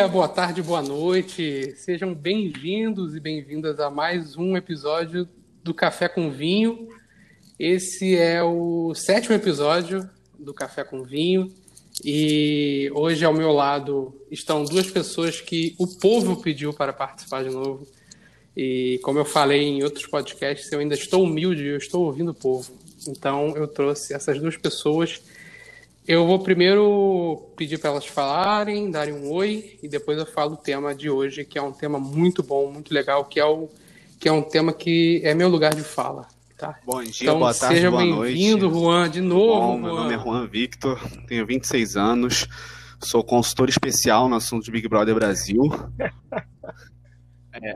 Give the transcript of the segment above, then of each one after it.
dia, boa tarde, boa noite. Sejam bem-vindos e bem-vindas a mais um episódio do Café com Vinho. Esse é o sétimo episódio do Café com Vinho e hoje ao meu lado estão duas pessoas que o povo pediu para participar de novo. E como eu falei em outros podcasts, eu ainda estou humilde, eu estou ouvindo o povo. Então eu trouxe essas duas pessoas eu vou primeiro pedir para elas falarem, darem um oi e depois eu falo o tema de hoje, que é um tema muito bom, muito legal, que é, o, que é um tema que é meu lugar de fala. Tá? Bom dia, então, boa tarde, seja bem-vindo, Juan, de novo. Bom, meu nome é Juan Victor, tenho 26 anos, sou consultor especial no assunto de Big Brother Brasil. é.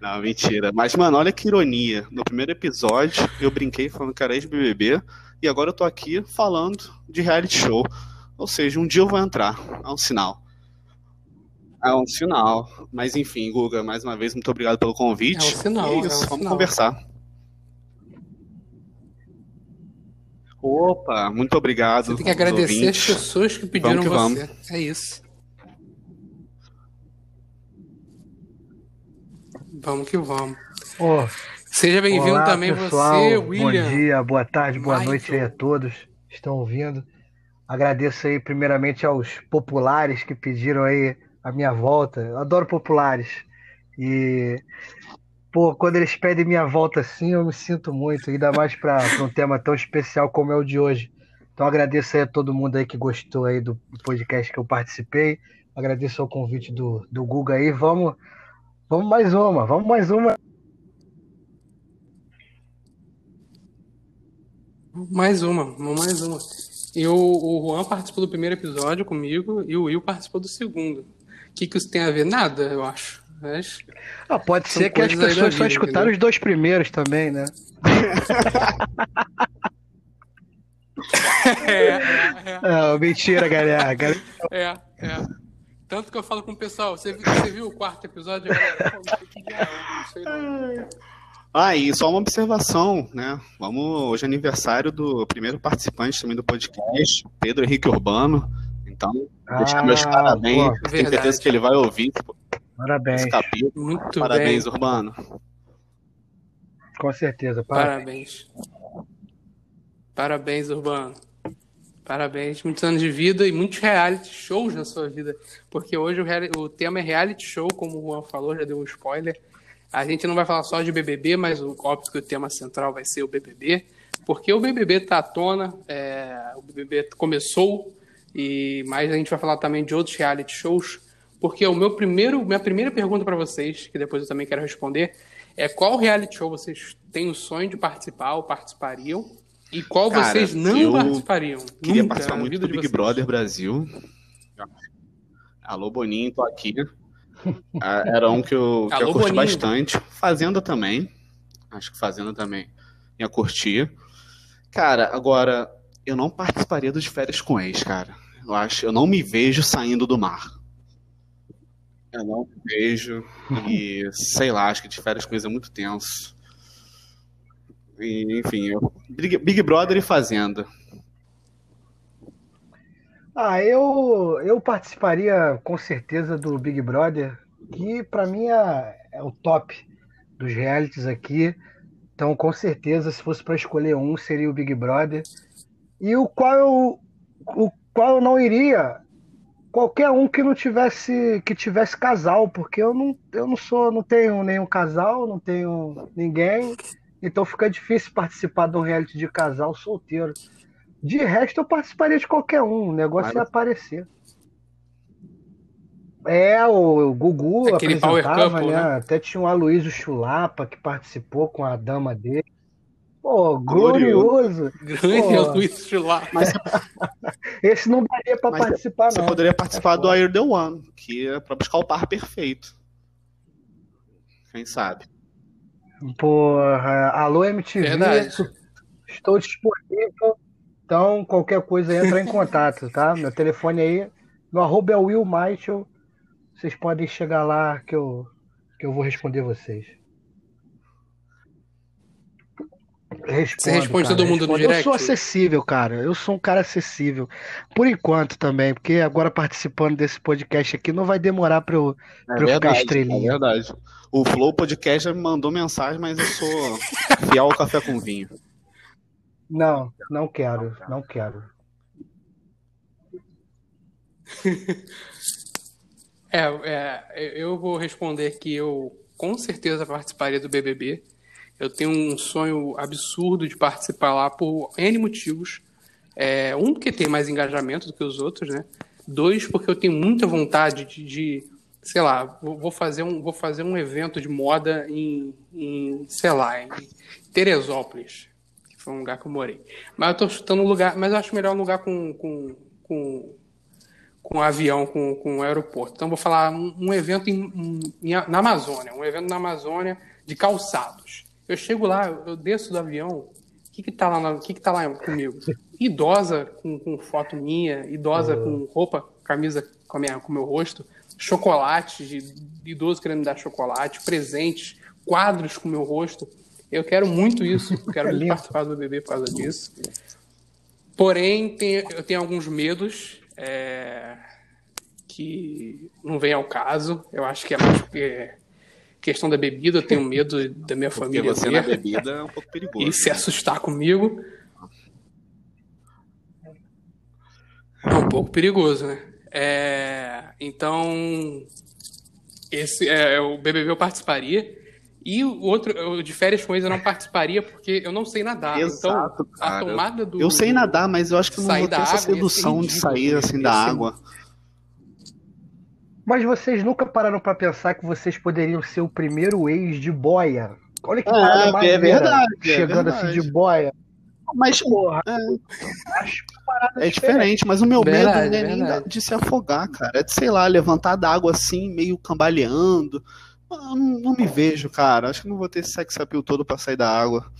Não, mentira. Mas, mano, olha que ironia. No primeiro episódio, eu brinquei falando que era ex-BBB e agora eu tô aqui falando de reality show. Ou seja, um dia eu vou entrar. É um sinal. É um sinal. Mas enfim, Guga, mais uma vez, muito obrigado pelo convite. É um sinal. E é isso, é um vamos sinal. conversar. Opa, muito obrigado. Você tem que agradecer as pessoas que pediram vamos que você. Vamos. É isso. Vamos que vamos. Oh, Seja bem-vindo também pessoal. você, William. Bom dia, boa tarde, boa Michael. noite aí a todos que estão ouvindo. Agradeço aí primeiramente aos populares que pediram aí a minha volta. Eu adoro populares. E pô, quando eles pedem minha volta assim, eu me sinto muito, ainda mais para um tema tão especial como é o de hoje. Então agradeço aí a todo mundo aí que gostou aí do podcast que eu participei. Agradeço ao convite do, do Guga aí. Vamos, vamos mais uma, vamos mais uma. Mais uma, mais uma. E o, o Juan participou do primeiro episódio comigo e o Will participou do segundo. O que, que isso tem a ver? Nada, eu acho. Mas ah, pode ser que as pessoas só escutaram os dois primeiros também, né? é, é, é. Não, mentira, galera. É, é. Tanto que eu falo com o pessoal, você, você viu o quarto episódio? Galera, que é, não sei não. Ah, e só uma observação, né? Vamos, hoje é aniversário do primeiro participante também do podcast, Pedro Henrique Urbano. Então, ah, deixar meus parabéns. Pô, tenho certeza que ele vai ouvir parabéns. esse capítulo. Muito parabéns, bem. Urbano. Com certeza, parabéns. Parabéns, parabéns Urbano. Parabéns, muitos anos de vida e muitos reality shows na sua vida. Porque hoje o, o tema é reality show, como o Juan falou, já deu um spoiler. A gente não vai falar só de BBB, mas o, óbvio que o tema central vai ser o BBB, porque o BBB está à tona, é, o BBB começou, e mais a gente vai falar também de outros reality shows, porque o meu primeiro, minha primeira pergunta para vocês, que depois eu também quero responder, é qual reality show vocês têm o sonho de participar ou participariam, e qual Cara, vocês não participariam? Queria Nunca, participar muito do Big vocês. Brother Brasil. Alô, Boninho, tô aqui. Era um que eu, que eu curti Boninho. bastante. Fazenda também. Acho que Fazenda também ia curtir. Cara, agora, eu não participaria dos férias com ex, cara. Eu acho, eu não me vejo saindo do mar. Eu não me vejo. E sei lá, acho que de férias com ex é muito tenso. E, enfim, eu, Big, Big Brother e Fazenda. Ah, eu, eu participaria com certeza do Big Brother, que para mim é, é, o top dos realities aqui. Então, com certeza, se fosse para escolher um, seria o Big Brother. E o qual eu, o qual eu não iria, qualquer um que não tivesse que tivesse casal, porque eu não, eu não sou, não tenho nenhum casal, não tenho ninguém. Então fica difícil participar de um reality de casal solteiro. De resto, eu participaria de qualquer um. O negócio Mas... ia aparecer. É, o, Gugu Aquele apresentava, Couple, né? né? Até tinha o Aloysio Chulapa que participou com a dama dele. Pô, glorioso. Grande Aloysio Chulapa. Mas... Esse não daria pra Mas participar, você não. Você poderia participar é do Air The One, que é pra buscar o par perfeito. Quem sabe? Porra, alô MTV. Verdade. Estou disponível então, qualquer coisa, entra em contato, tá? Meu telefone aí, no arroba é Will Michael. Vocês podem chegar lá que eu, que eu vou responder vocês. Respondo, Você responde cara, todo mundo respondo. no direct? Eu sou acessível, cara. Eu sou um cara acessível. Por enquanto também, porque agora participando desse podcast aqui não vai demorar pra eu, É pra eu ficar verdade, é estrelinha. verdade. O Flow Podcast já me mandou mensagem, mas eu sou fiel ao café com vinho. Não, não quero, não quero. É, é, eu vou responder que eu com certeza participaria do BBB. Eu tenho um sonho absurdo de participar lá por N motivos. É, um, porque tem mais engajamento do que os outros, né? Dois, porque eu tenho muita vontade de, de sei lá, vou fazer um, vou fazer um evento de moda em, em, sei lá, em Teresópolis, foi um lugar que eu morei. Mas eu tô chutando um lugar, mas eu acho melhor um lugar com, com, com com avião, com, com aeroporto. Então, vou falar um, um evento em, em- na Amazônia, um evento na Amazônia de calçados. Eu chego lá, eu desço do avião, o que que tá lá, na- que que tá lá comigo? Idosa com, com foto minha, idosa com roupa, camisa com, a minha, com o meu rosto, chocolate, de, de idoso querendo me dar chocolate, presentes, quadros com o meu rosto. Eu quero muito isso, eu quero muito Lindo. participar do bebê por causa disso. Porém, tem- eu tenho alguns medos é, que não vem ao caso. Eu acho que é mais é, questão da bebida. Eu tenho medo da minha Porque família você na ver bebida é um pouco perigoso. e se assustar comigo. É um pouco perigoso, né? É, então, esse é o BBB eu participaria. E o outro, eu, de férias com eles eu não participaria porque eu não sei nadar. Exato, então, a cara. tomada do. Eu sei nadar, mas eu acho que eu não vou ter essa sedução de sair ia assim da água. Mas vocês nunca pararam pra pensar que vocês poderiam ser o primeiro ex de boia? Olha que É, parada é maneira, verdade, é chegando verdade. assim de boia. Mas Porra, é, acho parada é diferente, mas o meu medo Verdade, não é nem de se afogar, cara. É de, sei lá, levantar da água assim, meio cambaleando. Eu não, não me vejo, cara. Acho que não vou ter esse sex appeal todo pra sair da água.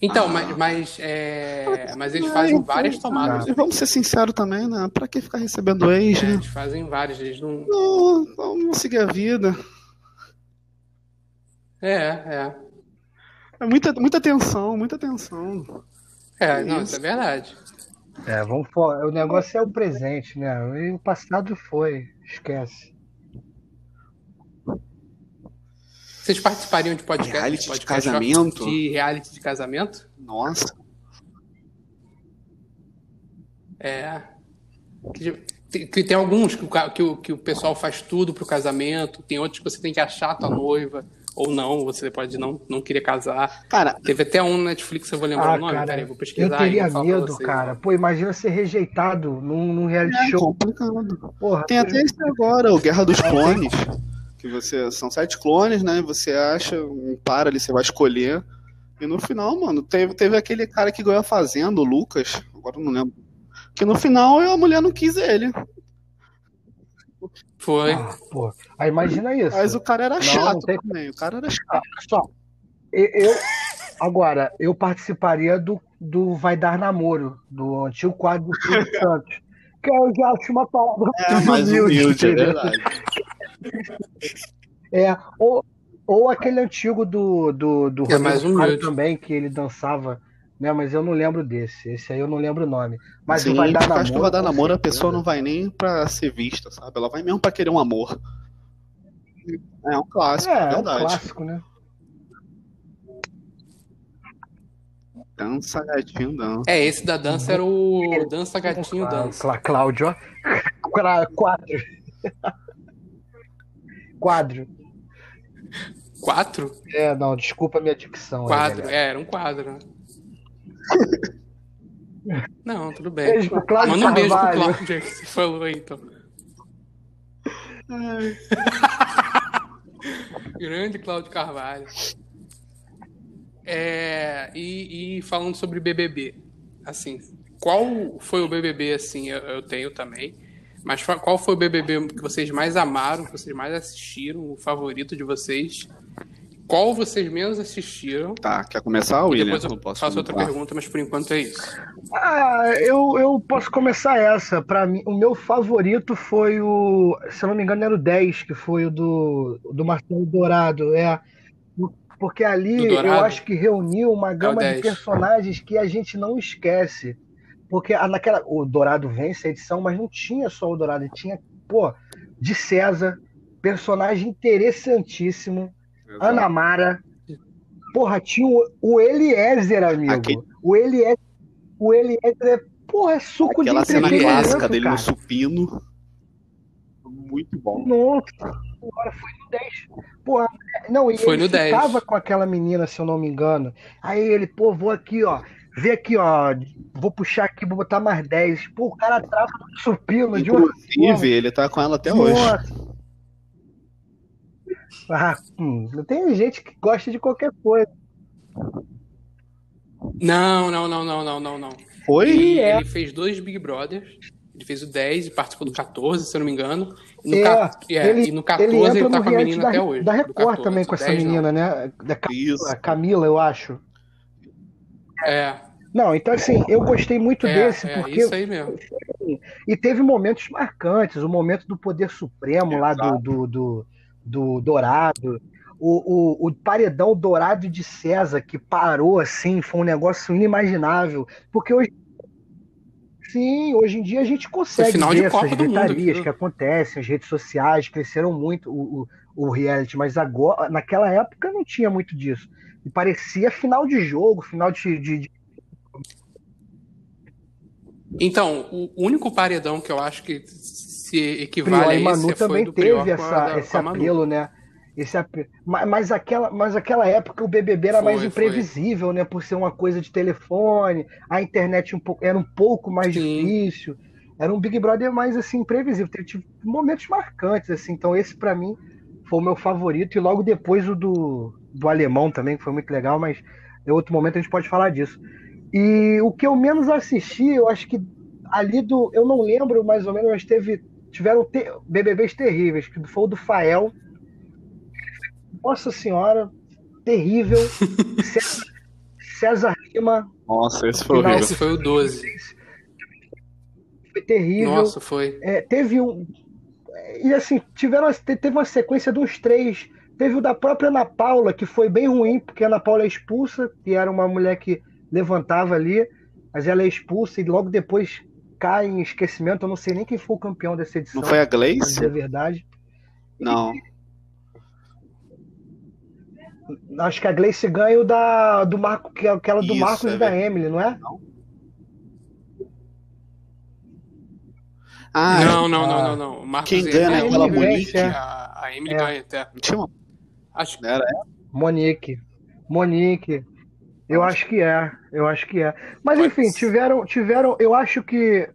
Então, Ah. mas, mas, é, mas eles fazem várias tomadas. E vamos ser sinceros também, né? Pra que ficar recebendo ex, É, né? eles fazem várias, eles não. Não, vamos seguir a vida. É, é. É muita, muita tensão, muita tensão. É, não, Isso. isso é verdade. É, vamos o negócio é o presente, né? E o passado foi, esquece. Vocês participariam de podcast? Reality de podcast casamento? De reality de casamento? Nossa. É. Que, tem- que tem alguns que que, o, que o pessoal faz tudo pro casamento, tem outros que você tem que achar a tua noiva, ou não, você pode não, não querer casar. Cara, Teve até um na Netflix, eu vou lembrar Ah, o nome, cara, peraí, vou Eu pesquisar aí. teria medo, cara. Pô, imagina ser rejeitado num, num reality é show. complicado. Porra, Tem até esse agora, o Guerra dos Clones. Que você. São sete clones, né? Você acha um par ali, você vai escolher. E no final, mano, teve, teve aquele cara que ganhou a fazenda, o Lucas. Agora eu não lembro. Que no final a mulher não quis ele. Foi. Ah, pô. Aí imagina isso. Mas o cara era Não, chato não tem- também. O cara era chato. Só. Eu, agora, eu participaria do, do Vai Dar Namoro, do antigo quadro do Silvio Santos. Que eu já acho uma palavra É mais humilde, é entendeu? verdade. É, ou, ou aquele antigo do, do, do É mais Rodrigo Faro humilde. também, que ele dançava, né? Mas eu não lembro desse. Esse aí eu não lembro o nome. Mas Sim, o Vai Dar Namoro. acho que o vai dar namoro, a pessoa não vai nem pra ser vista, sabe? Ela vai mesmo pra querer um amor. É um clássico, É, é, é um clássico, né? Dança, gatinho, dança. É, esse da dança era o Dança Gatinho Dança. Clá- Cláudio, ó. Quadro. Quadro. Quatro? É, não, desculpa a minha dicção. aí, Quadro, galera. é, era um quadro, né? Não, tudo bem. Beijo pro Cláudio Manda um beijo pro. Cláudio que você falou aí, então. Grande Cláudio Carvalho. É, e, e falando sobre BBB, assim, qual foi o BBB, assim, eu, eu tenho também, mas qual foi o BBB que vocês mais amaram, que vocês mais assistiram, o favorito de vocês, qual vocês menos assistiram. Tá, quer começar, William? Depois eu, posso faço outra pergunta, mas por enquanto é isso. Ah, eu, eu posso começar essa. Para mim, o meu favorito foi o, se eu não me engano, era o 10, que foi o do, do Marcelo Dourado. É. Porque ali eu acho que reuniu uma é gama é de personagens que a gente não esquece. Porque naquela. O Dourado vence a edição, mas não tinha só o Dourado, tinha, pô, de César, personagem interessantíssimo. Ana Mara. Porra, tinha o, o Eliezer, amigo. Aquele... O Eliezer. O Eliezer é. Porra, é suco Aquela de cena clássica dele cara. no supino. Muito bom. Nossa, agora foi no 10. Porra, não, e foi ele no ficava 10. com aquela menina, se eu não me engano. Aí ele, pô, vou aqui, ó. Vê aqui, ó. Vou puxar aqui, vou botar mais 10. Pô, o cara trava no supino de uma. Inclusive, ele tá com ela até Nossa. hoje. Ah, hum, tem gente que gosta de qualquer coisa. Não, não, não, não, não, não, não. Foi? Ele, é. ele fez dois Big Brothers. Ele fez o 10 e participou do 14, se eu não me engano. E no, é, é, ele, e no 14 ele, ele tá com a menina da, até hoje. Da Record 14, também com essa menina, não. né? Da Camila, Camila, eu acho. É. Não, então assim, eu gostei muito é, desse, é, porque. Isso aí mesmo. E teve momentos marcantes, o momento do poder supremo lá do, do, do do Dourado, o, o, o, paredão dourado de César que parou assim, foi um negócio inimaginável. Porque hoje. Sim, hoje em dia a gente consegue ver essas gritarias que acontecem, as redes sociais cresceram muito o, o, o, reality, mas agora, naquela época não tinha muito disso. E parecia final de jogo, final de. de, de... Então, o único paredão que eu acho que se equivale Prior a e Manu esse também teve essa, esse apelo, né? Esse apelo. Mas, mas, aquela, mas aquela época o BBB era foi, mais imprevisível, foi. né? Por ser uma coisa de telefone, a internet um pouco, era um pouco mais Sim. difícil. Era um Big Brother mais assim imprevisível. Teve momentos marcantes assim. Então esse para mim foi o meu favorito e logo depois o do, do alemão também que foi muito legal, mas em outro momento a gente pode falar disso. E o que eu menos assisti, eu acho que ali do, eu não lembro mais ou menos, mas teve tiveram te BBBs terríveis, que foi o do Fael. Nossa Senhora, terrível. César, César Lima. Nossa, esse foi horrível. Esse foi o 12. Foi terrível. Nossa, foi. É, teve um. E assim, tiveram, teve uma sequência dos três. Teve o da própria Ana Paula, que foi bem ruim, porque a Ana Paula é expulsa, que era uma mulher que levantava ali, mas ela é expulsa e logo depois cai em esquecimento. Eu não sei nem quem foi o campeão dessa edição. Não foi a Gleice? É verdade. Não. Acho que a Gleice ganha o da, do Marco, que é aquela do Isso, Marcos é e da Emily, não é? Não. Ah, não, não, não, não, não. Marcos Quem ganha é aquela Monique? É. A, a Emily é. ganha até. Acho que era. Monique. Monique. Eu acho que é, eu acho que é. Mas enfim, tiveram, tiveram, eu acho que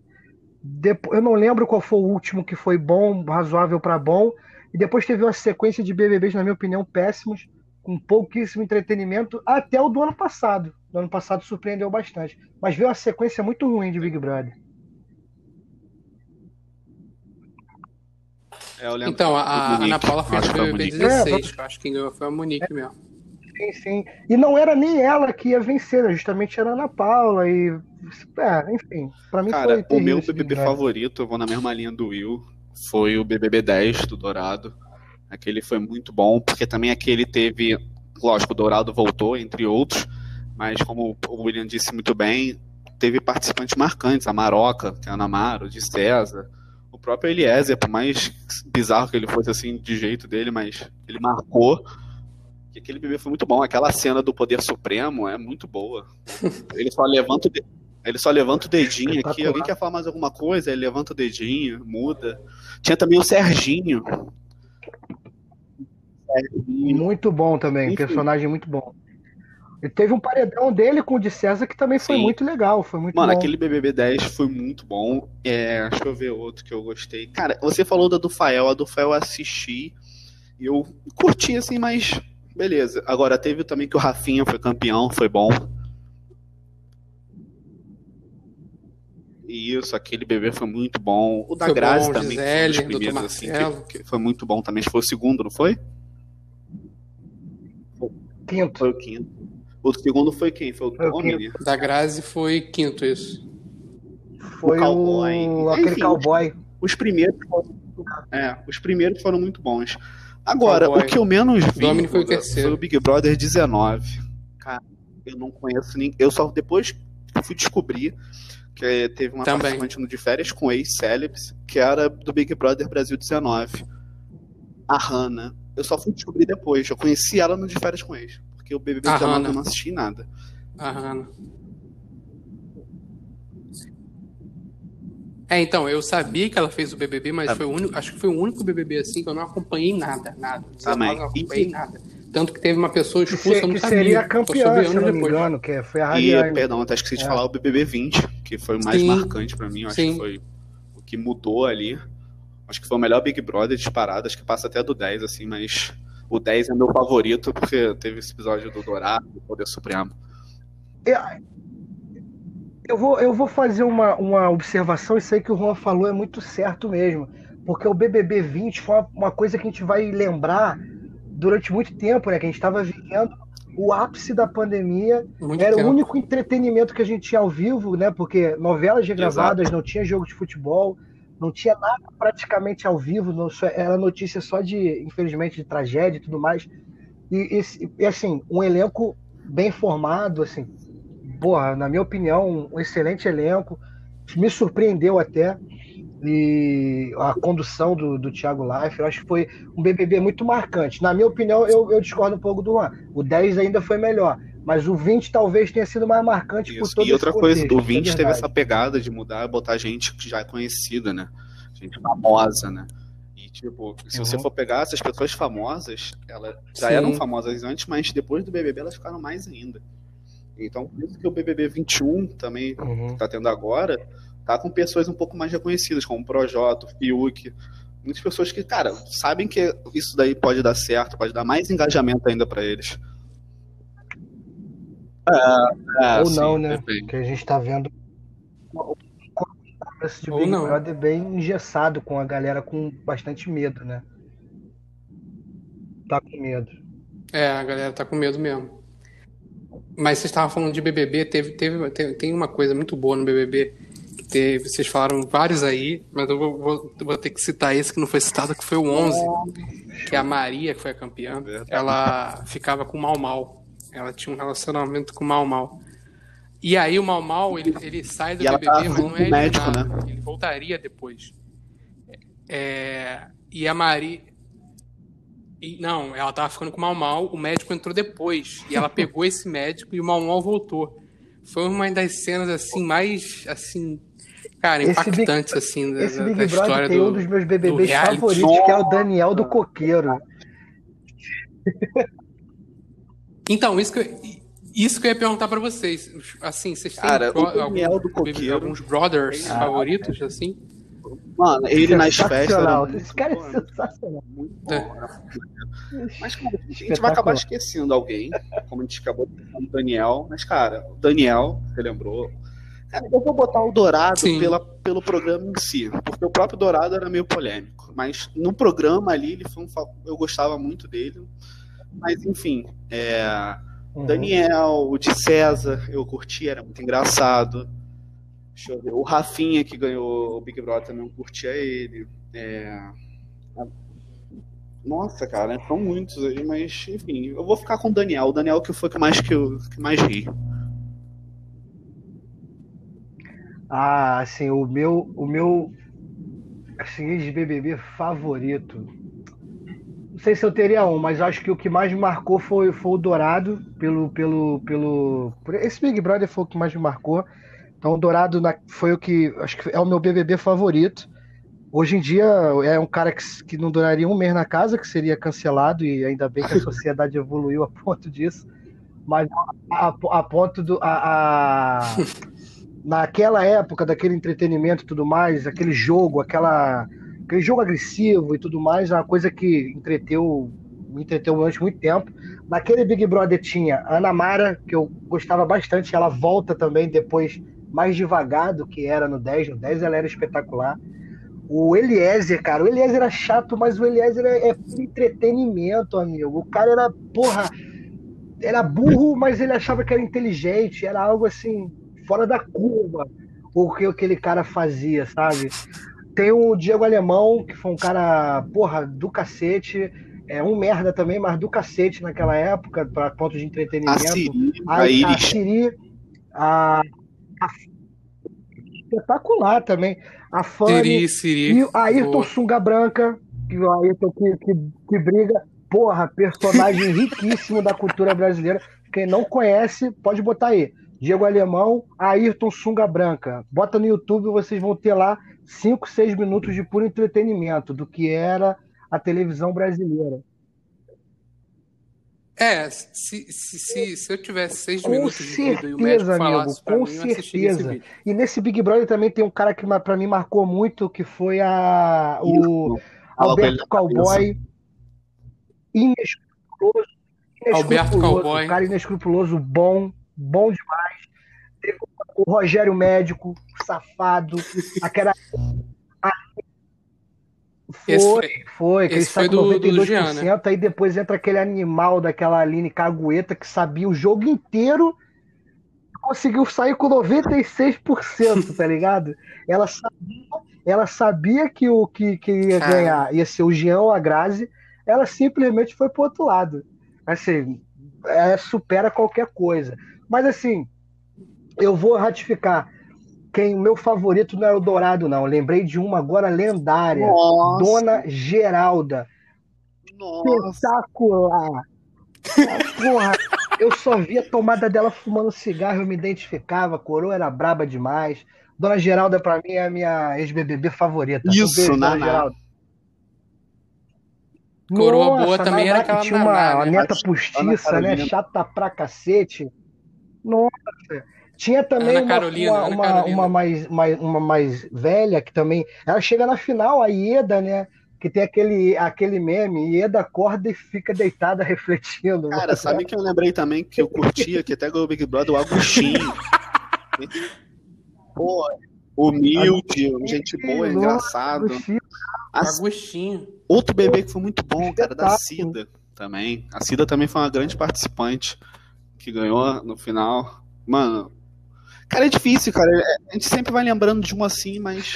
depois, eu não lembro qual foi o último que foi bom, razoável para bom, e depois teve uma sequência de BBBs, na minha opinião, péssimos, com pouquíssimo entretenimento, até o do ano passado. Do ano passado surpreendeu bastante, mas veio uma sequência muito ruim de Big Brother. É, então, a, a Ana Paula fez o BBB 16, é, acho que quem ganhou foi a Monique é. mesmo. Sim, sim. E não era nem ela que ia vencer, justamente era a Ana Paula. E. É, enfim. Pra mim Cara, foi o meu BBB favorito, eu vou na mesma linha do Will, foi o BBB 10 do Dourado. Aquele foi muito bom, porque também aquele teve. Lógico, o Dourado voltou, entre outros, mas como o William disse muito bem, teve participantes marcantes, a Maroca, que é a Ana Maro, de César, o próprio Eliezer, por mais bizarro que ele fosse assim, de jeito dele, mas ele marcou que aquele bebê foi muito bom. Aquela cena do Poder Supremo é muito boa. Ele só levanta o, de... ele só levanta o dedinho aqui. Alguém quer falar mais alguma coisa? Ele levanta o dedinho, muda. Tinha também o Serginho. Serginho. Muito bom também, Enfim. personagem muito bom. E teve um paredão dele com o de César que também foi Sim. muito legal, foi muito Mano, bom. aquele BBB 10 foi muito bom. É, deixa eu ver outro que eu gostei. Cara, você falou da do Fael, a do Fael eu assisti. Eu curti, assim, mas Beleza. Agora teve também que o Rafinha foi campeão, foi bom. Isso, aquele bebê foi muito bom. O da foi Grazi bom, também, Gisele, foi um dos primeiros, assim, que, que, foi muito bom também. Acho que foi o segundo, não foi? quinto. Foi o quinto. O segundo foi quem? Foi o foi Tommy? Da Grazi foi quinto, isso. Foi o, cowboy. o aquele Enfim, cowboy. Os, os primeiros foram, é, os primeiros foram muito bons. Agora, cowboy. o que eu menos vi o foi, o terceiro. foi o Big Brother 19. Cara, eu não conheço ninguém. Eu só depois fui descobrir que teve uma Também. participante no de férias com ex-celebs, que era do Big Brother Brasil 19. A Hannah. Eu só fui descobrir depois. Eu conheci ela no de férias com ex. Porque o BBB 19 eu não assisti nada. A Hannah. É, então, eu sabia que ela fez o BBB, mas foi o único, acho que foi o único BBB assim que eu não acompanhei nada, nada. Também. Não acompanhei nada. Tanto que teve uma pessoa expulsa, que, eu não que seria campeã, se não me engano, que foi a Radiane. E, perdão, até esqueci de é. falar o BBB 20, que foi o mais Sim. marcante para mim, eu acho Sim. que foi o que mudou ali. Acho que foi o melhor Big Brother disparado, acho que passa até do 10, assim, mas o 10 é meu favorito, porque teve esse episódio do Dourado, do Poder Supremo. Eu, eu, vou, eu vou fazer uma, uma observação, isso aí que o Juan falou é muito certo mesmo, porque o BBB 20 foi uma, uma coisa que a gente vai lembrar durante muito tempo, né? Que a gente estava vivendo o ápice da pandemia. Muito era tempo. o único entretenimento que a gente tinha ao vivo, né? Porque novelas regravadas, Exato. não tinha jogo de futebol, não tinha nada praticamente ao vivo, não, era notícia só de, infelizmente, de tragédia e tudo mais. E, e, e assim, um elenco bem formado, assim, porra, na minha opinião, um excelente elenco. Me surpreendeu até e a condução do, do Thiago Life, eu acho que foi um BBB muito marcante. Na minha opinião, eu, eu discordo um pouco do Juan. O 10 ainda foi melhor, mas o 20 talvez tenha sido mais marcante Isso. por todo E outra coisa, o 20 é teve essa pegada de mudar, botar gente que já é conhecida, né? Gente famosa, né? E, tipo, se uhum. você for pegar essas pessoas famosas, elas já Sim. eram famosas antes, mas depois do BBB elas ficaram mais ainda. Então, por isso que o BBB 21 também uhum. tá tendo agora, tá com pessoas um pouco mais reconhecidas, como o Projota, o Fiuk. Muitas pessoas que, cara, sabem que isso daí pode dar certo, pode dar mais engajamento ainda para eles. É, é, Ou sim, não, né? Depende. Que a gente tá vendo esse de Big não. Brother bem engessado, com a galera com bastante medo, né? Tá com medo. É, a galera tá com medo mesmo. Mas vocês estavam falando de BBB, teve, teve, teve, tem uma coisa muito boa no BBB ter, vocês falaram vários aí, mas eu vou, vou, vou, ter que citar esse que não foi citado, que foi o 11, que é a Maria, que foi a campeã, ela ficava com o Mal Mal. Ela tinha um relacionamento com o Mal Mal. E aí o Mal Mal, ele, ele sai do BBB, mas não é médico, né? Ele voltaria depois. É, e a Maria... E, não, ela tava ficando com o Mal Mal, o médico entrou depois. E ela pegou esse médico e o Mal Mal voltou. Foi uma das cenas assim mais assim Cara, impactantes, Big, assim, da, esse Big da história tem do, um dos meus BBBs favoritos, que é o Daniel do Coqueiro. Então, isso que eu, isso que eu ia perguntar pra vocês. Assim, vocês têm Cara, pro, Daniel alguns, do Coqueiro, alguns brothers ah, favoritos, assim? Mano, ele nas festas. Esse cara é sensacional. Muito bom. É. Mas, cara, a gente vai acabar esquecendo alguém, como a gente acabou de falar do Daniel. Mas, cara, o Daniel, você lembrou, Cara, eu vou botar o Dourado pela, pelo programa em si, porque o próprio Dourado era meio polêmico, mas no programa ali ele foi um, eu gostava muito dele. Mas enfim, é, uhum. Daniel, o de César, eu curti, era muito engraçado. Deixa eu ver, o Rafinha que ganhou o Big Brother também curtia ele. É, nossa, cara, são muitos aí, mas enfim, eu vou ficar com o Daniel. O Daniel que foi que mais que que mais ri. Ah, assim, o meu, o meu assim, de BBB favorito. Não sei se eu teria um, mas acho que o que mais me marcou foi, foi o Dourado, pelo, pelo, pelo. Esse Big Brother foi o que mais me marcou. Então, o Dourado foi o que. Acho que é o meu BBB favorito. Hoje em dia é um cara que, que não duraria um mês na casa, que seria cancelado, e ainda bem que a sociedade evoluiu a ponto disso. Mas a, a, a ponto do. A, a naquela época daquele entretenimento e tudo mais, aquele jogo, aquela, aquele jogo agressivo e tudo mais, é uma coisa que entreteu, me entreteu durante muito tempo. Naquele Big Brother tinha a Ana Mara, que eu gostava bastante, ela volta também depois mais devagar do que era no 10, no 10 ela era espetacular. O Eliezer, cara, o Eliezer era chato, mas o Eliezer é, é entretenimento, amigo. O cara era, porra, era burro, mas ele achava que era inteligente, era algo assim, fora da curva, o que aquele cara fazia, sabe? Tem o Diego Alemão, que foi um cara, porra, do cacete, é um merda também, mas do cacete naquela época, para ponto de entretenimento. A Siri, a, a, a, Siri, a, a espetacular também. A Fanny Siri, e a Ayrton Sunga Branca, que o Ayrton que, que, que briga. Porra, personagem riquíssimo da cultura brasileira. Quem não conhece, pode botar aí. Diego Alemão, Ayrton Sunga Branca. Bota no YouTube, vocês vão ter lá 5, 6 minutos de puro entretenimento do que era a televisão brasileira. É, se, se, se, se eu tivesse seis com minutos certeza, de vida e o médico falasse amigo, com mim, certeza. E nesse Big Brother também tem um cara que para mim marcou muito, que foi a o Alberto Cowboy. Inescrupuloso. Alberto Cowboy. Um cara inescrupuloso, bom, bom demais. Teve o Rogério Médico, safado, aquela foi, foi, foi, que esse foi do, 92%, do Jean, né? aí depois entra aquele animal daquela Aline Cagueta que sabia o jogo inteiro conseguiu sair com 96%, tá ligado? Ela sabia, ela sabia que o que, que ia ganhar ia ser o Jean ou a Grazi, ela simplesmente foi pro outro lado. Assim, é, supera qualquer coisa. Mas assim, eu vou ratificar quem o meu favorito não é o Dourado, não. Eu lembrei de uma agora lendária. Nossa. Dona Geralda. Nossa. Espetacular. Porra, eu só via a tomada dela fumando cigarro, eu me identificava, a coroa era braba demais. Dona Geralda, pra mim, é a minha ex-BBB favorita. Isso, um beijo, Dona Geralda. Coroa Nossa, boa também era aquela tinha uma, uma né? neta postiça, né? Chata pra cacete. Nossa. Tinha também Ana uma, Carolina, uma, uma, uma, mais, mais, uma mais velha que também. Ela chega na final, a Ieda, né? Que tem aquele, aquele meme, Ieda acorda e fica deitada refletindo. Cara, sabe que eu lembrei também que eu curtia, que até ganhou o Big Brother, o Agostinho. Pô, humilde, gente boa, engraçado. Agostinho. Outro bebê que foi muito bom, cara, da Cida também. A Cida também foi uma grande participante que ganhou no final. Mano, Cara, é difícil, cara. É, a gente sempre vai lembrando de um assim, mas.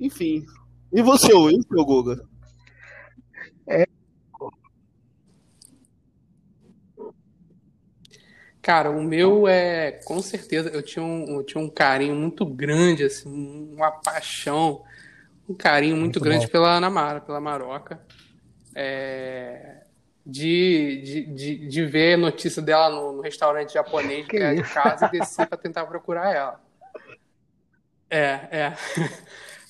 Enfim. E você, o seu Guga? É. Cara, o meu é, com certeza, eu tinha um, eu tinha um carinho muito grande, assim, uma paixão, um carinho muito, muito grande bom. pela Ana Mara, pela Maroca. É, de, de, de, de ver a notícia dela no, no restaurante japonês que é de casa e descer para tentar procurar ela. É, é.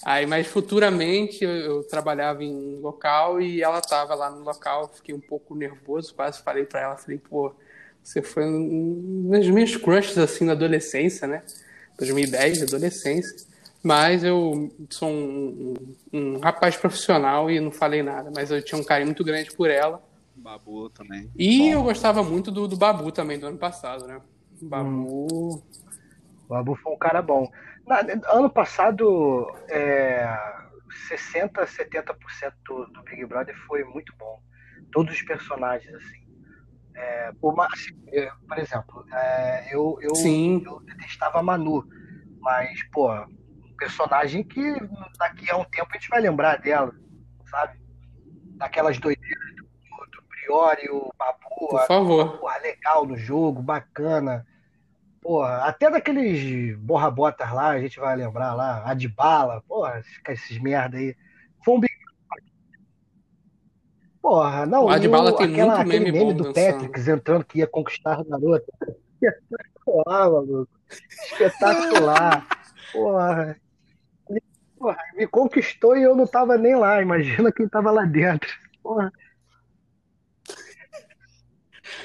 Aí, mas futuramente eu, eu, trabalhava em um local e ela estava lá no local, fiquei um pouco nervoso, quase falei para ela, falei, pô, você foi um das minhas crushes assim na adolescência, né? 2010, adolescência. Mas eu sou um, um, um rapaz profissional e não falei nada, mas eu tinha um carinho muito grande por ela. Babu também. E Bom. eu gostava muito do, do Babu também, do ano passado, né? Babu. Hum. Babu foi um cara bom. Na, ano passado, é, 60%, 70% do, do Big Brother foi muito bom. Todos os personagens, assim. É, por, por exemplo, é, eu, eu, Sim. eu detestava a Manu, mas, pô, um personagem que daqui a um tempo a gente vai lembrar dela, sabe? Daquelas doideiras Priori, o Babu. Por favor. Porra, legal no jogo, bacana. Porra, até daqueles borra-botas lá, a gente vai lembrar lá, Adbala, porra, esses merda aí. Foi um big... Porra, não, o Adbala tem aquela, muito aquele meme, meme do Patrick entrando que ia conquistar a garota. Espetacular, maluco. Espetacular. Porra. Porra, me conquistou e eu não tava nem lá. Imagina quem tava lá dentro. Porra.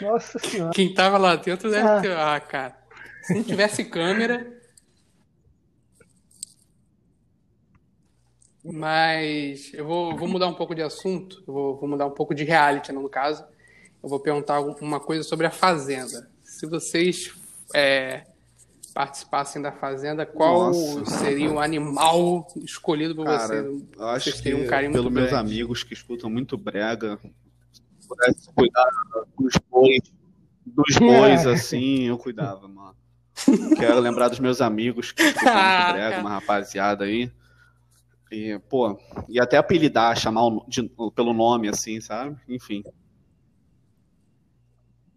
Nossa senhora. Quem tava lá dentro deve ah. ter. Ah, cara. Se não tivesse câmera. Mas eu vou, vou mudar um pouco de assunto. Eu vou, vou mudar um pouco de reality, no caso. Eu vou perguntar uma coisa sobre a Fazenda. Se vocês é, participassem da Fazenda, qual Nossa. seria o animal escolhido por Cara, vocês? Eu acho vocês que, um carinho pelos meus amigos que escutam muito brega, pudesse cuidar dos bois, dos bois, assim, eu cuidava, mano. Quero lembrar dos meus amigos que brega, uma rapaziada aí. E, pô, e até apelidar, chamar de, pelo nome, assim, sabe? Enfim.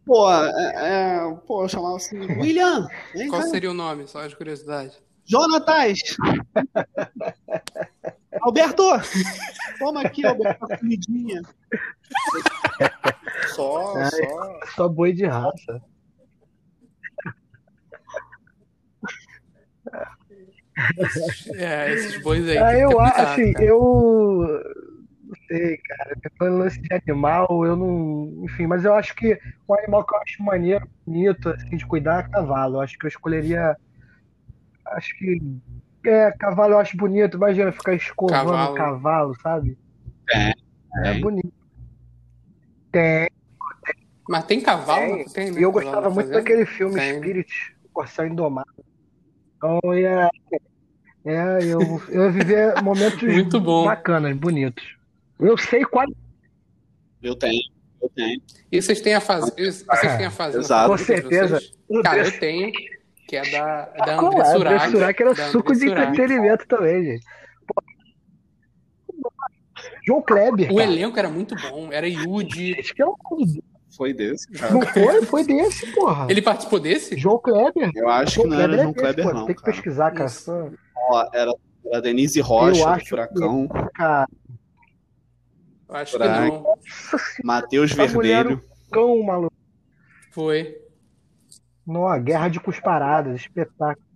Pô, é, é, pô, eu chamava assim, William! Qual seria o nome, só de curiosidade? Jonatas! Alberto! Toma aqui, Alberto, a comidinha. Só, só. Só boi de raça. É, esses bois aí. Ah, eu acho, assim, eu. Não sei, cara. Pelo lance de animal, eu não. Enfim, mas eu acho que o animal que eu acho maneiro, bonito, assim, de cuidar é cavalo. Eu acho que eu escolheria. Acho que. É, cavalo eu acho bonito. Imagina ficar escovando cavalo, cavalo sabe? É. É, bonito. Tem. Mas tem cavalo? Tem. tem né, eu gostava muito daquele filme tem. Spirit, o Corcel Indomado. Então ia. É, eu, eu ia viver momentos muito bom. bacanas, bonitos. Eu sei qual. Eu tenho. Eu tenho. E vocês têm a fazer. Vocês têm a fazer. Exato. Com certeza. Cara, eu tenho, que é da, da André Surak. André Surak era suco de entretenimento também, gente. Pô. João Kleber. O cara. elenco era muito bom. Era Yudi. Foi desse, cara. Não foi? Foi desse, porra. Ele participou desse? João Kleber. Eu acho João que não era João Kleber, é não. Tem que cara. pesquisar, cara. Ó, era, era Denise Rocha, eu acho Furacão. Que, cara, eu acho que não. Matheus Verdelho. Cão, maluco. Foi. Nossa, Guerra de Cusparadas, espetáculo.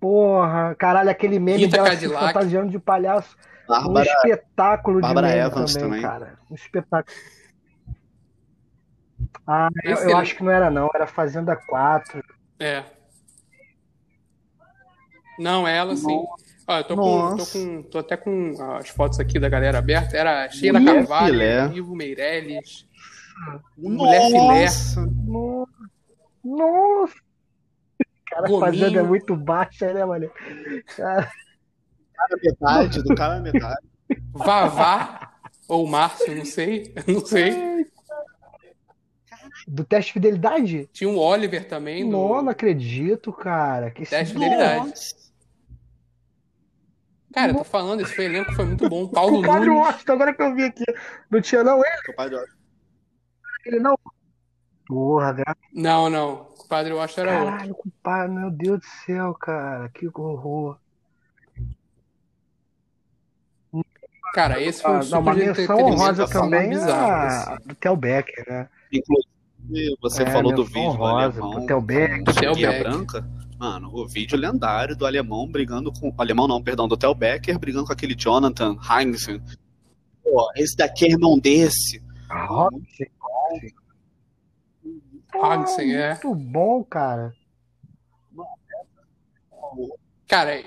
Porra, caralho, aquele meme dela se fantasiando de palhaço. Bárbara, um espetáculo Bárbara de meme Evans também, também, cara. Um espetáculo. Ah, eu, eu acho que não era não, era Fazenda 4. É. Não, ela sim. Ó, eu tô, com, tô, com, tô até com as fotos aqui da galera aberta. Era Sheila Mulher Carvalho, filé. Ivo Meirelles. Mulher Filé. Nossa! Cara, a fazenda é muito baixa, né, mano? Cara... cara metade, do cara é metade. Vavá ou Márcio, não sei. Não sei. Do teste de fidelidade? Tinha um Oliver também. Do... Não, não acredito, cara. Que teste de fidelidade. Nossa. Cara, eu tô falando, esse elenco foi muito bom. Paulo o Padre Nunes. Washington, agora que eu vi aqui. Não tinha não ele? O Padre Washington. Ele não. Porra, graças. Não, não. O Padre Washington era Caralho, outro. Caralho, compadre, meu Deus do céu, cara. Que horror. Cara, esse foi um ah, super uma menção honrosa também a... do Tel Becker, né? Inclusive, você é, falou do vídeo honrosa, do alemão. Tel Becker. Do Becker. Branca. Mano, o vídeo lendário do alemão brigando com. Alemão não, perdão, do Tel Becker brigando com aquele Jonathan Heinzen. Pô, esse daqui é irmão desse. Ah, Heinzen, é. Muito bom, cara. Cara,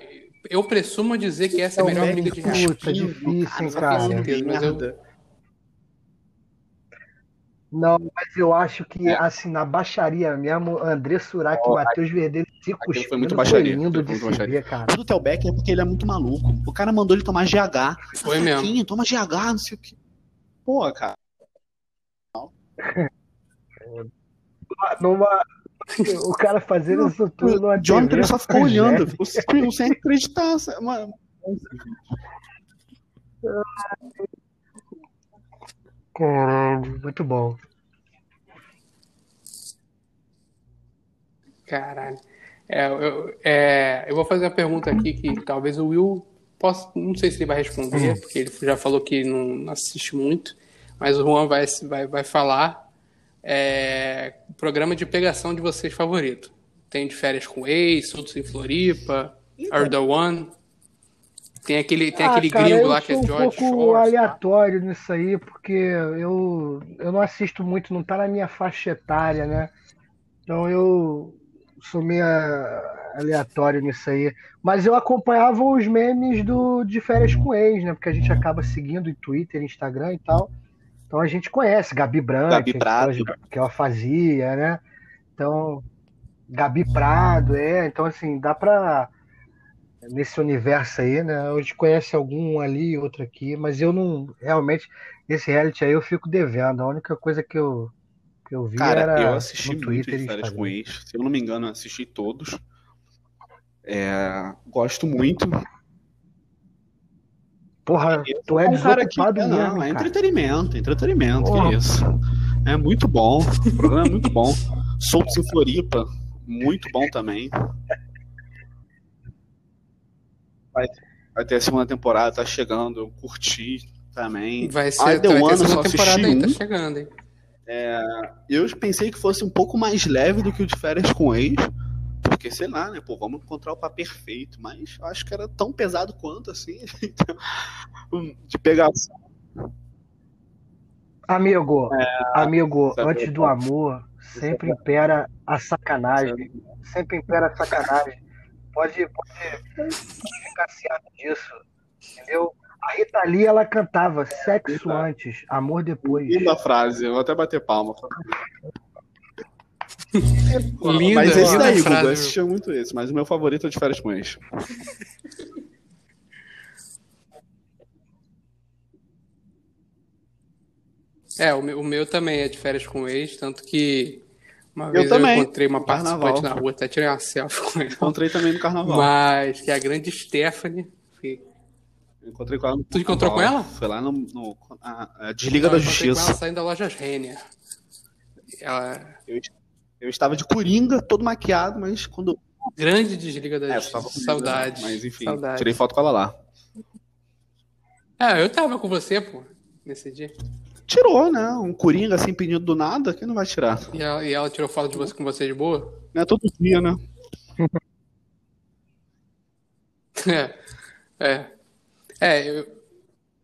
eu presumo dizer que essa é a melhor briga de Puta, Puta, difícil, cara. Certeza, mas eu, não, mas eu acho que, é. assim, na baixaria mesmo, André Surak e Matheus Verdelho se cuspindo. Foi muito baixaria. Foi lindo de se ver, cara. O Theo Becker é porque ele é muito maluco. O cara mandou ele tomar GH. Foi mesmo. Toma GH, não sei o que. Pô, cara. Numa... O cara fazendo isso tudo no Jonathan ele só ficou olhando, ficou sem acreditar. Mano. Caralho, muito bom. Caralho. É, eu, é, eu vou fazer uma pergunta aqui que talvez o Will possa. Não sei se ele vai responder, uhum. porque ele já falou que não assiste muito, mas o Juan vai, vai, vai falar. É, programa de pegação de vocês favorito. Tem de férias com ex, Soltos em Floripa, Are the One. Tem aquele, tem ah, aquele cara, gringo lá que é George um pouco Shores, aleatório tá? nisso aí, porque eu, eu não assisto muito, não tá na minha faixa etária, né? Então eu sou meio aleatório nisso aí. Mas eu acompanhava os memes do de férias com ex, né? Porque a gente acaba seguindo em Twitter, Instagram e tal. Então a gente conhece Gabi Branco, Gabi Prado. que ela fazia, né? Então, Gabi Prado, é. Então, assim, dá pra nesse universo aí, né? A gente conhece algum ali, outro aqui, mas eu não realmente esse reality aí eu fico devendo. A única coisa que eu que eu vi Cara, era eu assisti no Twitter férias com ex. Se eu não me engano, assisti todos. É, gosto muito. Porra, tu é um cara que. é, mesmo, não, é cara. entretenimento, entretenimento, Porra. que isso. É muito bom. O programa é muito bom. Soltos em Floripa, muito bom também. Vai, vai ter a segunda temporada, tá chegando, eu curti também. Vai ser, Ah, vai One, a só segunda temporada assisti aí, tá um. chegando, hein? Eu pensei que fosse um pouco mais leve do que o de férias com ex, porque sei lá, né? Pô, vamos encontrar o par perfeito, mas acho que era tão pesado quanto assim. Então, de pegação. Amigo, amigo, sabe, antes do pô. amor, sempre impera a sacanagem. Sempre impera a sacanagem. Pode, pode ficar ciente disso, entendeu? A Rita Lee, ela cantava sexo antes, amor depois. Linda frase, eu vou até bater palma. Linda, mas esse linda daí, frase. eu assistia muito esse, mas o meu favorito é de férias com ex. É, o meu, o meu também é de férias com ex, tanto que uma Eu vez eu, também, encontrei uma participante carnaval. na rua, até tirei uma selfie com ela. Encontrei também no carnaval. Mas que é a grande Stephanie. que- Encontrei com ela no Tu encontrou carnaval. com ela? Foi lá no. no- a- a Desliga eu da encontrei com ela Justiça. saindo da loja Renner. Ela, Eu estava de coringa, todo maquiado, mas quando. grande desliga da É, eu Justiça. tava com Saudade. Mas enfim, Saudade. tirei foto com ela lá. É, eu tava com você, pô, nesse dia. Tirou, né? Um coringa assim pedindo do nada, quem não vai tirar? E ela, e ela tirou foto de você com você de boa? Não é todo dia, né? É. É. É, eu,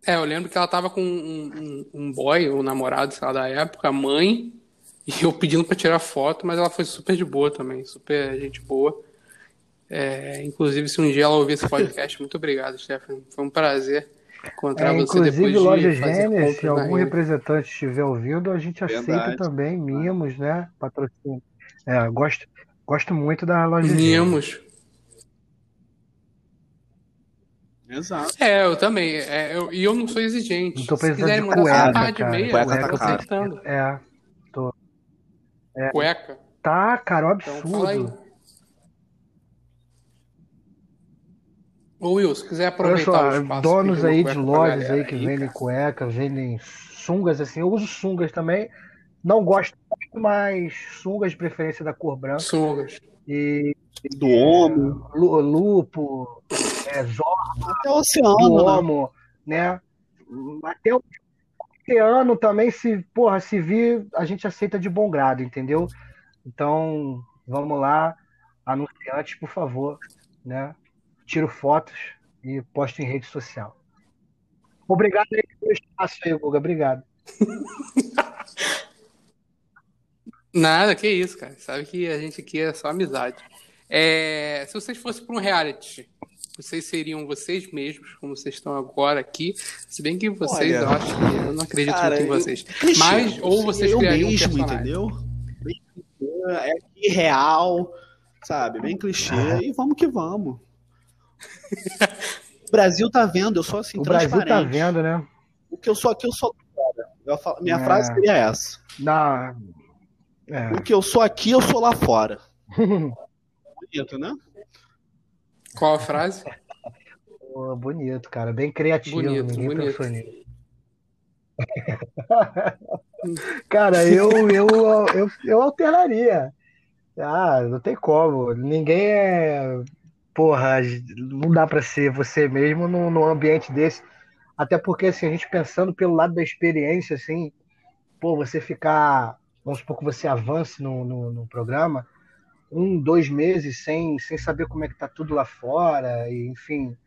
é, eu lembro que ela tava com um, um, um boy, um namorado, sei lá, da época, a mãe, e eu pedindo pra tirar foto, mas ela foi super de boa também, super gente boa. É, inclusive, se um dia ela ouvir esse podcast, muito obrigado, Stephanie. Foi um prazer encontrar É, você inclusive, depois de lojas compras se algum representante estiver ouvindo, a gente aceita Verdade. também mimos, né? Patrocínio. É, gosto, gosto muito da loja. Mimos. Exato. É, eu também. É, eu- e eu não sou exigente. Não tô Se precisando quiserem de cueca, só par de cara. meia, Cueca eu tá tô caro. aceitando. É, Cueca. tá, cara, um Então absurdo. Ô Will, se quiser aproveitar o só, espaço. donos aí de pra lojas aí que vendem cueca, vendem sungas assim. Eu uso sungas também. Não gosto muito, mas sungas de preferência da cor branca. Sungas. E Do homem, lu- lupo, é, zorro até o do oceano, né? homo, né? Até o oceano também, se, porra, se vir, a gente aceita de bom grado, entendeu? Então, vamos lá, anunciantes, por favor, né? Tiro fotos e posto em rede social. Obrigado aí pelo espaço aí, Guga, obrigado. Nada, que isso, cara. Sabe que a gente aqui é só amizade. É, se vocês fossem para um reality, vocês seriam vocês mesmos, como vocês estão agora aqui. Se bem que vocês, Olha, eu acho que eu não acredito cara, muito em eu- vocês. Clichê, Mas, ou vocês eu criariam um mesmo, personagem. entendeu? Bem é irreal, sabe? Bem clichê. E vamos que vamos. O Brasil tá vendo, eu sou assim, O Brasil tá vendo, né? O que eu sou aqui, eu sou lá fora. Eu falo- minha É. frase seria essa. Na... É. O que eu sou aqui, eu sou lá fora. Bonito, né? Qual a frase? Pô, bonito, cara. Bem criativo. Bonito, Ninguém bonito. pensou nisso. Cara, eu, eu, eu, eu alternaria. Ah, não tem como. Ninguém é. Porra, não dá pra ser você mesmo num, num ambiente desse. Até porque, assim, a gente pensando pelo lado da experiência, assim, pô, você ficar. Vamos supor que você avance no, no, no programa, um, dois meses sem, sem saber como é que tá tudo lá fora, e, enfim.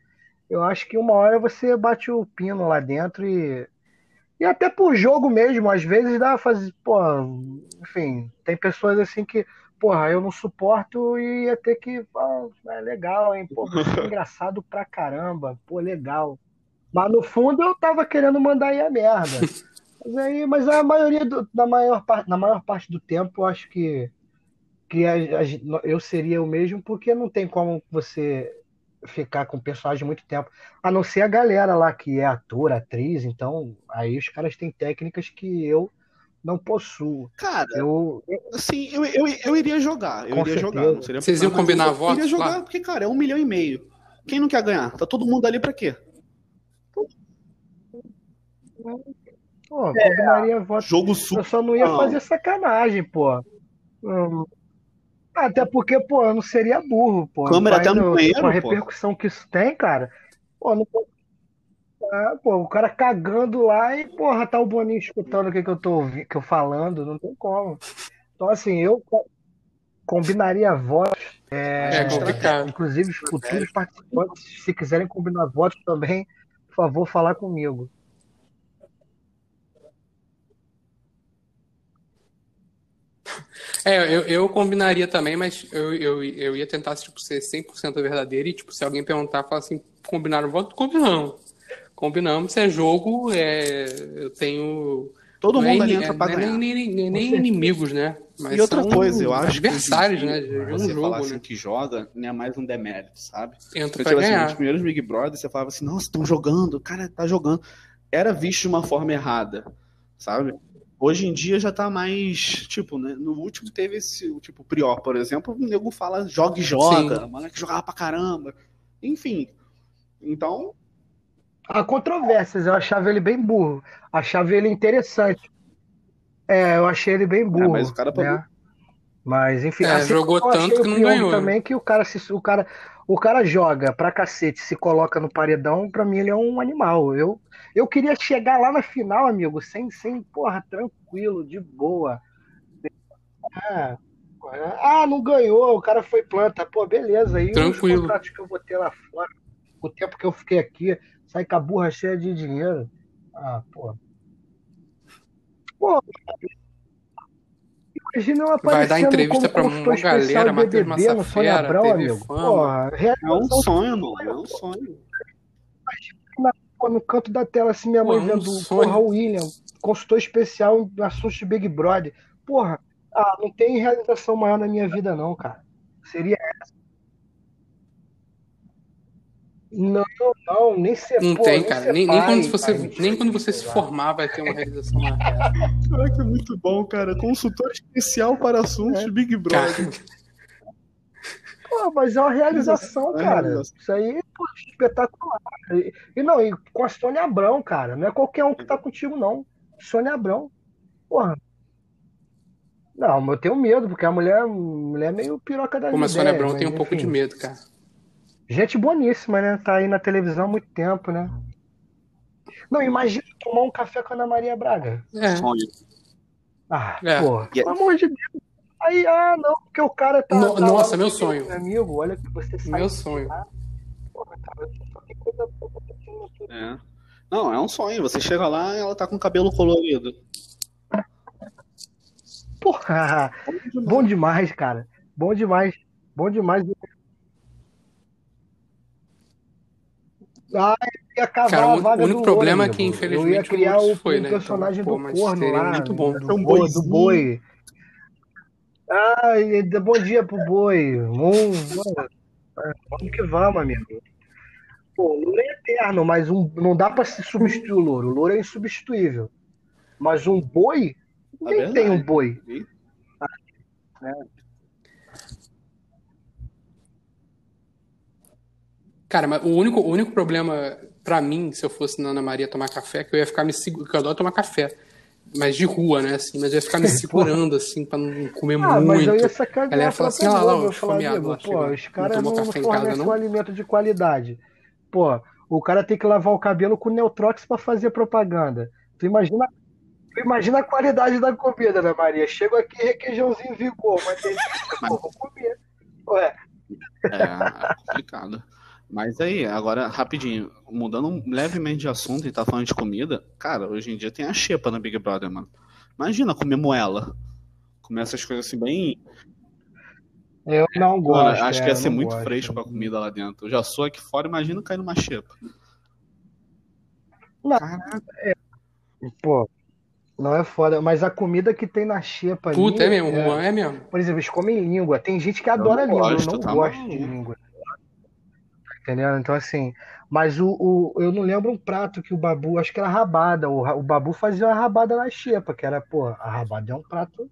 Eu acho que uma hora você bate o pino lá dentro e. E até por jogo mesmo, às vezes dá pra fazer. Pô, enfim, tem pessoas assim que, porra, eu não suporto e ia ter que. Pô, é legal, hein? Pô, você é engraçado pra caramba. Pô, legal. Mas no fundo eu tava querendo mandar aí a merda. Mas aí, mas a maioria do, na, maior, par- na maior parte do tempo eu acho que, que a- a- eu seria o mesmo, porque não tem como você ficar com o personagem muito tempo. A não ser a galera lá que é ator, atriz, então aí os caras têm técnicas que eu não possuo. Cara, eu, assim, eu, eu, eu iria jogar. Eu iria certeza. jogar. Não seria Vocês iam combinar votos? Eu iria jogar, porque, cara, é um milhão e meio. Quem não quer ganhar? Tá todo mundo ali pra quê? Pô, é, combinaria voto. Jogo super. Eu só não ia não. fazer sacanagem, pô. Hum. Até porque, pô, eu não seria burro, pô. Câmera até no banheiro, Com a repercussão pô. que isso tem, cara. Pô, não ah, pô, o cara cagando lá e, porra, tá o Boninho escutando o que, que eu tô que eu falando, não tem como. Então, assim, eu combinaria votos. É, é complicado. Inclusive, os futuros participantes, se quiserem combinar votos também, por favor, falar comigo. É, eu, eu combinaria também, mas eu, eu, eu ia tentar tipo, ser 100% verdadeiro e, tipo, se alguém perguntar, falar assim, combinaram voto? Combinamos. Combinamos, é jogo, é, eu tenho... Todo mundo é, ali entra é, pra ganhar. Nem, nem, nem, nem inimigos, né? Mas e outra coisa, eu acho adversários, que né? De um você jogo, falar assim né? que joga, nem é mais um demérito, sabe? Entra pra tipo, ganhar. Assim, nos primeiros Big Brother, você falava assim, nossa, estão jogando, o cara tá jogando. Era visto de uma forma errada, sabe? Hoje em dia já tá mais, tipo, né? No último teve esse, tipo, Prior, por exemplo, o nego fala joga e joga, Sim. moleque jogava pra caramba. Enfim. Então. Há controvérsias, eu achava ele bem burro. Achava ele interessante. É, eu achei ele bem burro. É, mas o cara né? Mas, enfim, é, assim jogou tanto que não ganhou. Também que o cara, se, o cara, o cara joga pra cacete, se coloca no paredão, pra mim ele é um animal. Eu, eu queria chegar lá na final, amigo, sem, sem, porra, tranquilo, de boa. Ah, ah não ganhou, o cara foi planta. Pô, beleza. E tranquilo. os contratos que eu vou ter lá fora, o tempo que eu fiquei aqui, sai com a burra cheia de dinheiro. Ah, pô. Pô, Imagina eu Vai dar entrevista pra uma galera, Matheus Massafera, Abrão, amigo. Porra, é um sonho, mano. É um sonho. Imagina no canto da tela, assim, minha mãe é um vendo, sonho. porra, o William, consultor especial em assuntos de Big Brother. Porra, ah, não tem realização maior na minha vida, não, cara. Seria essa. Não, não, nem ser Não pô, tem, cara. Nem, pai, nem quando você, cara, nem quando você se formar vai ter uma realização maior. Caraca, é muito bom, cara. Consultor especial para assuntos é. de Big Brother. Pô, mas é uma realização, é cara. Realização. Isso aí, pô, espetacular. E, e, não, e com a Sônia Abrão, cara. Não é qualquer um que tá contigo, não. Sônia Abrão. Porra. Não, eu tenho medo, porque a mulher, a mulher é meio piroca da Como a Sônia Abrão tem um enfim. pouco de medo, cara. Gente boníssima, né? Tá aí na televisão há muito tempo, né? Não, imagina tomar um café com a Ana Maria Braga. É. Ah, é. pô, pelo amor de Deus. Aí, ah, não, porque o cara tá. No, tá nossa, meu sonho. Meu amigo, olha que você sabe. Meu sonho. Porra, cara, só tem coisa É. Não, é um sonho. Você chega lá e ela tá com cabelo colorido. Porra, bom demais, cara. Bom demais. Bom demais. Ah, ia acabar cara, a vaga o único problema é que, infelizmente, eu ia criar o, foi, né? personagem então, do corno lá, muito bom. Do, boi, do boi. Ah, bom dia pro boi. Vamos, vamos que vamos, amigo. Pô, o louro é eterno, mas um, não dá pra se substituir o louro. O louro é insubstituível. Mas um boi, é nem tem um boi. É. Cara, mas o único, o único problema para mim, se eu fosse na Ana Maria tomar café, é que eu ia ficar me segurando, porque eu adoro tomar café. Mas de rua, né, assim, mas eu ia ficar me segurando, assim, pra não comer ah, muito. Mas eu ia sacar Ela ia falar assim, olha lá, eu falar, pô, os caras não, não, fornecem um alimento de qualidade. Pô, o cara tem que lavar o cabelo com Neutrox para fazer propaganda. Tu imagina, tu imagina a qualidade da comida, né, Maria? Chego aqui, requeijãozinho vigor, mas tem pô, vou comer. Ué. É complicado. Mas aí, agora, rapidinho, mudando levemente de assunto e tá falando de comida, cara, hoje em dia tem a xepa no Big Brother, mano. Imagina comer moela. Comer essas coisas assim bem. Eu não gosto. Mano, acho é, que ia ser muito gosto. fresco a comida lá dentro. Eu já sou aqui fora, imagina cair numa xepa. Não, Caraca. É, pô, não é foda, mas a comida que tem na xepa ali. Puta, é mesmo, é, é mesmo. Por exemplo, eles comem língua. Tem gente que adora língua, gosto, eu não tá gosto de língua Entendeu? Então, assim, mas o, o, eu não lembro um prato que o Babu, acho que era rabada. O, o Babu fazia uma rabada na xepa, que era, pô, a rabada é um prato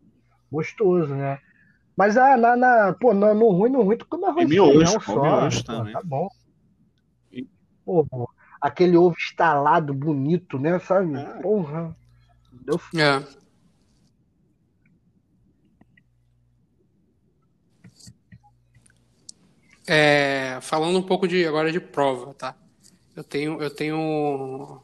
gostoso, né? Mas ah, na, na, pô, no, no ruim, no ruim, tu come arroz e feijão só. Miojo pô, tá bom. Pô, aquele ovo estalado, bonito, né? Sabe? É. Porra. Deu é. É, falando um pouco de agora de prova, tá? Eu tenho, eu tenho,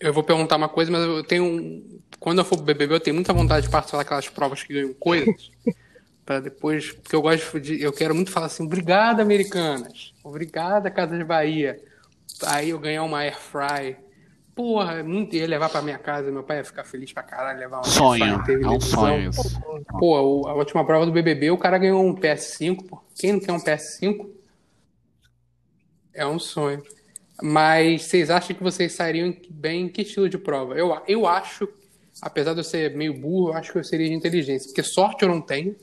eu vou perguntar uma coisa, mas eu tenho, quando eu for BBB, eu tenho muita vontade de participar daquelas provas que ganham coisas, para depois, porque eu gosto de, eu quero muito falar assim, obrigada Americanas, obrigada Casa de Bahia, aí eu ganhar uma air fry, porra, muito ia levar para minha casa, meu pai ia ficar feliz pra caralho levar uma sonho, é um sonho. Pô, a última prova do BBB, o cara ganhou um PS5, pô. Quem não quer um PS5? É um sonho. Mas vocês acham que vocês sairiam bem em que estilo de prova? Eu, eu acho, apesar de eu ser meio burro, eu acho que eu seria de inteligência. Porque sorte eu não tenho.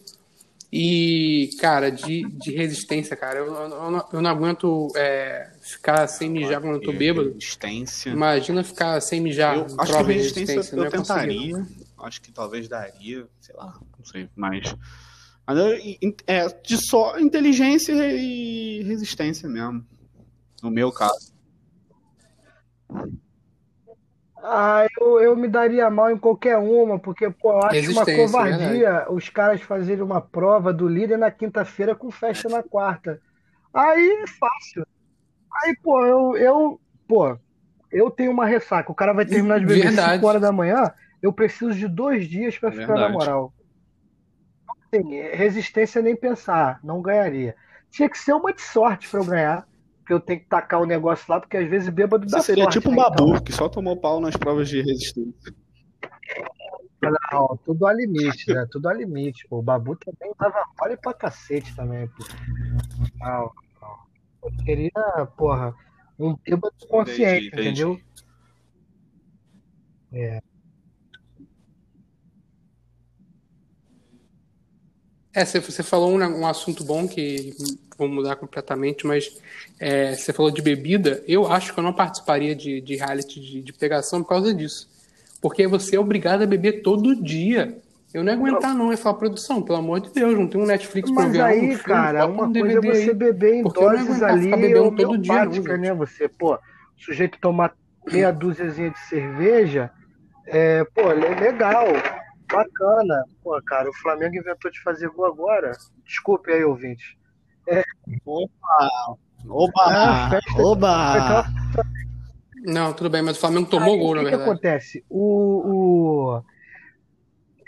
E, cara, de, de resistência, cara, eu, eu, não, eu não aguento é, ficar sem mijar quando eu tô bêbado. Resistência. Imagina ficar sem mijar. Eu acho que resistência, resistência eu tentaria. Acho que talvez daria, sei lá, não sei, mas é de só inteligência e resistência mesmo. No meu caso. Ah, eu, eu me daria mal em qualquer uma, porque, pô, eu acho uma covardia né? os caras fazerem uma prova do líder na quinta-feira com festa na quarta. Aí é fácil. Aí, pô, eu, eu, pô, eu tenho uma ressaca. O cara vai terminar de beber 5 horas da manhã. Eu preciso de dois dias para ficar na moral assim, resistência nem pensar, não ganharia. Tinha que ser uma de sorte para eu ganhar, que eu tenho que tacar o negócio lá, porque às vezes bêbado dá Você seria sorte, tipo um né, babu, então. que só tomou pau nas provas de resistência. Não, tudo ao limite, né? Tudo ao limite. Pô. O Babu também tava mole pra cacete também, pô. Não, não. Eu queria, porra, um bêbado consciente, entendi, entendi. entendeu? É. É, você falou um, um assunto bom que vou mudar completamente, mas é, você falou de bebida. Eu acho que eu não participaria de, de reality de, de, pegação por causa disso. Porque você é obrigado a beber todo dia. Eu não ia aguentar, não. É falar produção, pelo amor de Deus, não tem um Netflix pra ver aí, um filme, cara, uma um coisa é você beber em doses ali bebendo todo dia, não, né? Você, pô, o sujeito tomar meia dúziazinha de cerveja, é, pô, é legal. Bacana. Pô, cara, o Flamengo inventou de fazer gol agora. Desculpe aí, ouvinte. É. Opa! Oba! Ah, Oba! Não, tudo bem, mas o Flamengo tomou aí, gol, na verdade. O que acontece? O, o...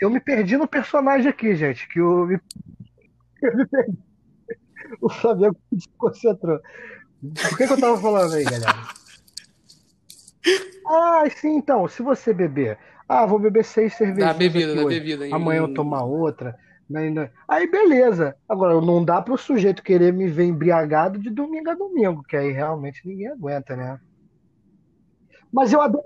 Eu me perdi no personagem aqui, gente, que o... Eu me perdi. O Flamengo se concentrou. Por que, que eu tava falando aí, galera? Ah, sim, então, se você beber ah, vou beber seis cervejas. Da bebida, da bebida. Amanhã eu tomar outra. Né? Aí beleza. Agora, não dá para o sujeito querer me ver embriagado de domingo a domingo, que aí realmente ninguém aguenta, né? Mas eu adoro.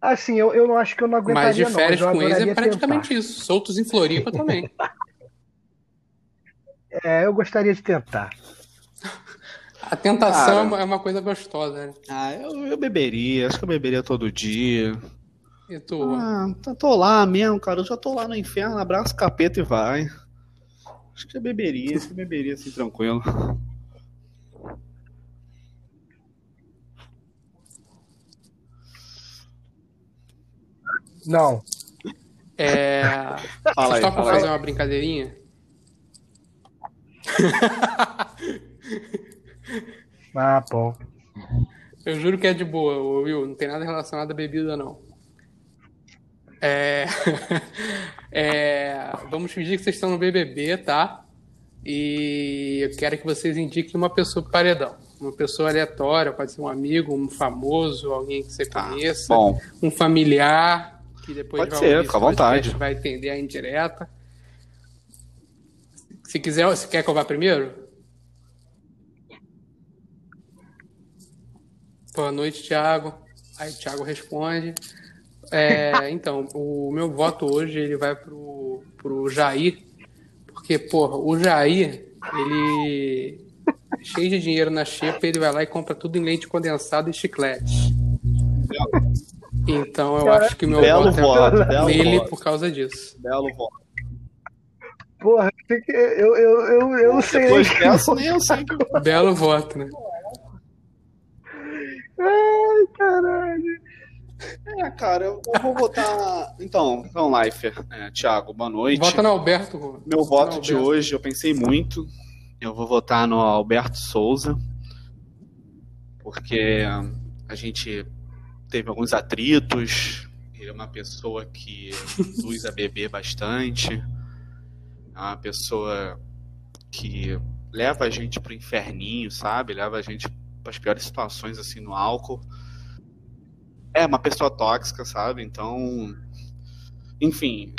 Assim, eu, eu não acho que eu não aguentaria, Mas de férias não. com eles é praticamente tentar. isso. Soltos em Floripa também. é, eu gostaria de tentar. A tentação Cara, é uma coisa gostosa, né? Ah, eu, eu beberia, acho que eu beberia todo dia. E tu? Ah, tô lá mesmo, cara. Eu já tô lá no inferno, abraço o capeta e vai. Acho que eu beberia, acho que eu beberia assim, tranquilo. Não. É. Fala Vocês topam fazer aí. uma brincadeirinha? Ah, pô. Eu juro que é de boa, Will. Não tem nada relacionado à bebida, não. É... é... Vamos fingir que vocês estão no BBB, tá? E eu quero que vocês indiquem uma pessoa para paredão. Uma pessoa aleatória, pode ser um amigo, um famoso, alguém que você tá, conheça, bom. um familiar, que depois pode vai ser, fica à vontade. vai entender a indireta. Se quiser, você quer que eu vá primeiro? Boa noite, Thiago. Aí o Thiago responde. É, então, o meu voto hoje ele vai pro, pro Jair, porque, porra, o Jair, ele cheio de dinheiro na xepa, ele vai lá e compra tudo em leite condensado e chiclete. Então eu acho que meu belo voto, é belo nele voto. por causa disso. Belo voto. Porra, eu, eu, eu, eu não sei. Depois dessa, nem eu sei. Belo voto, né? Ai, caralho. É, cara, eu, eu vou votar. Então, então, Life, é, Thiago, boa noite. Vota no Alberto. Meu voto de hoje, eu pensei muito. Eu vou votar no Alberto Souza, porque a gente teve alguns atritos. Ele é uma pessoa que usa beber bastante. É uma pessoa que leva a gente pro inferninho, sabe? Leva a gente para as piores situações assim no álcool. É uma pessoa tóxica, sabe? Então, enfim,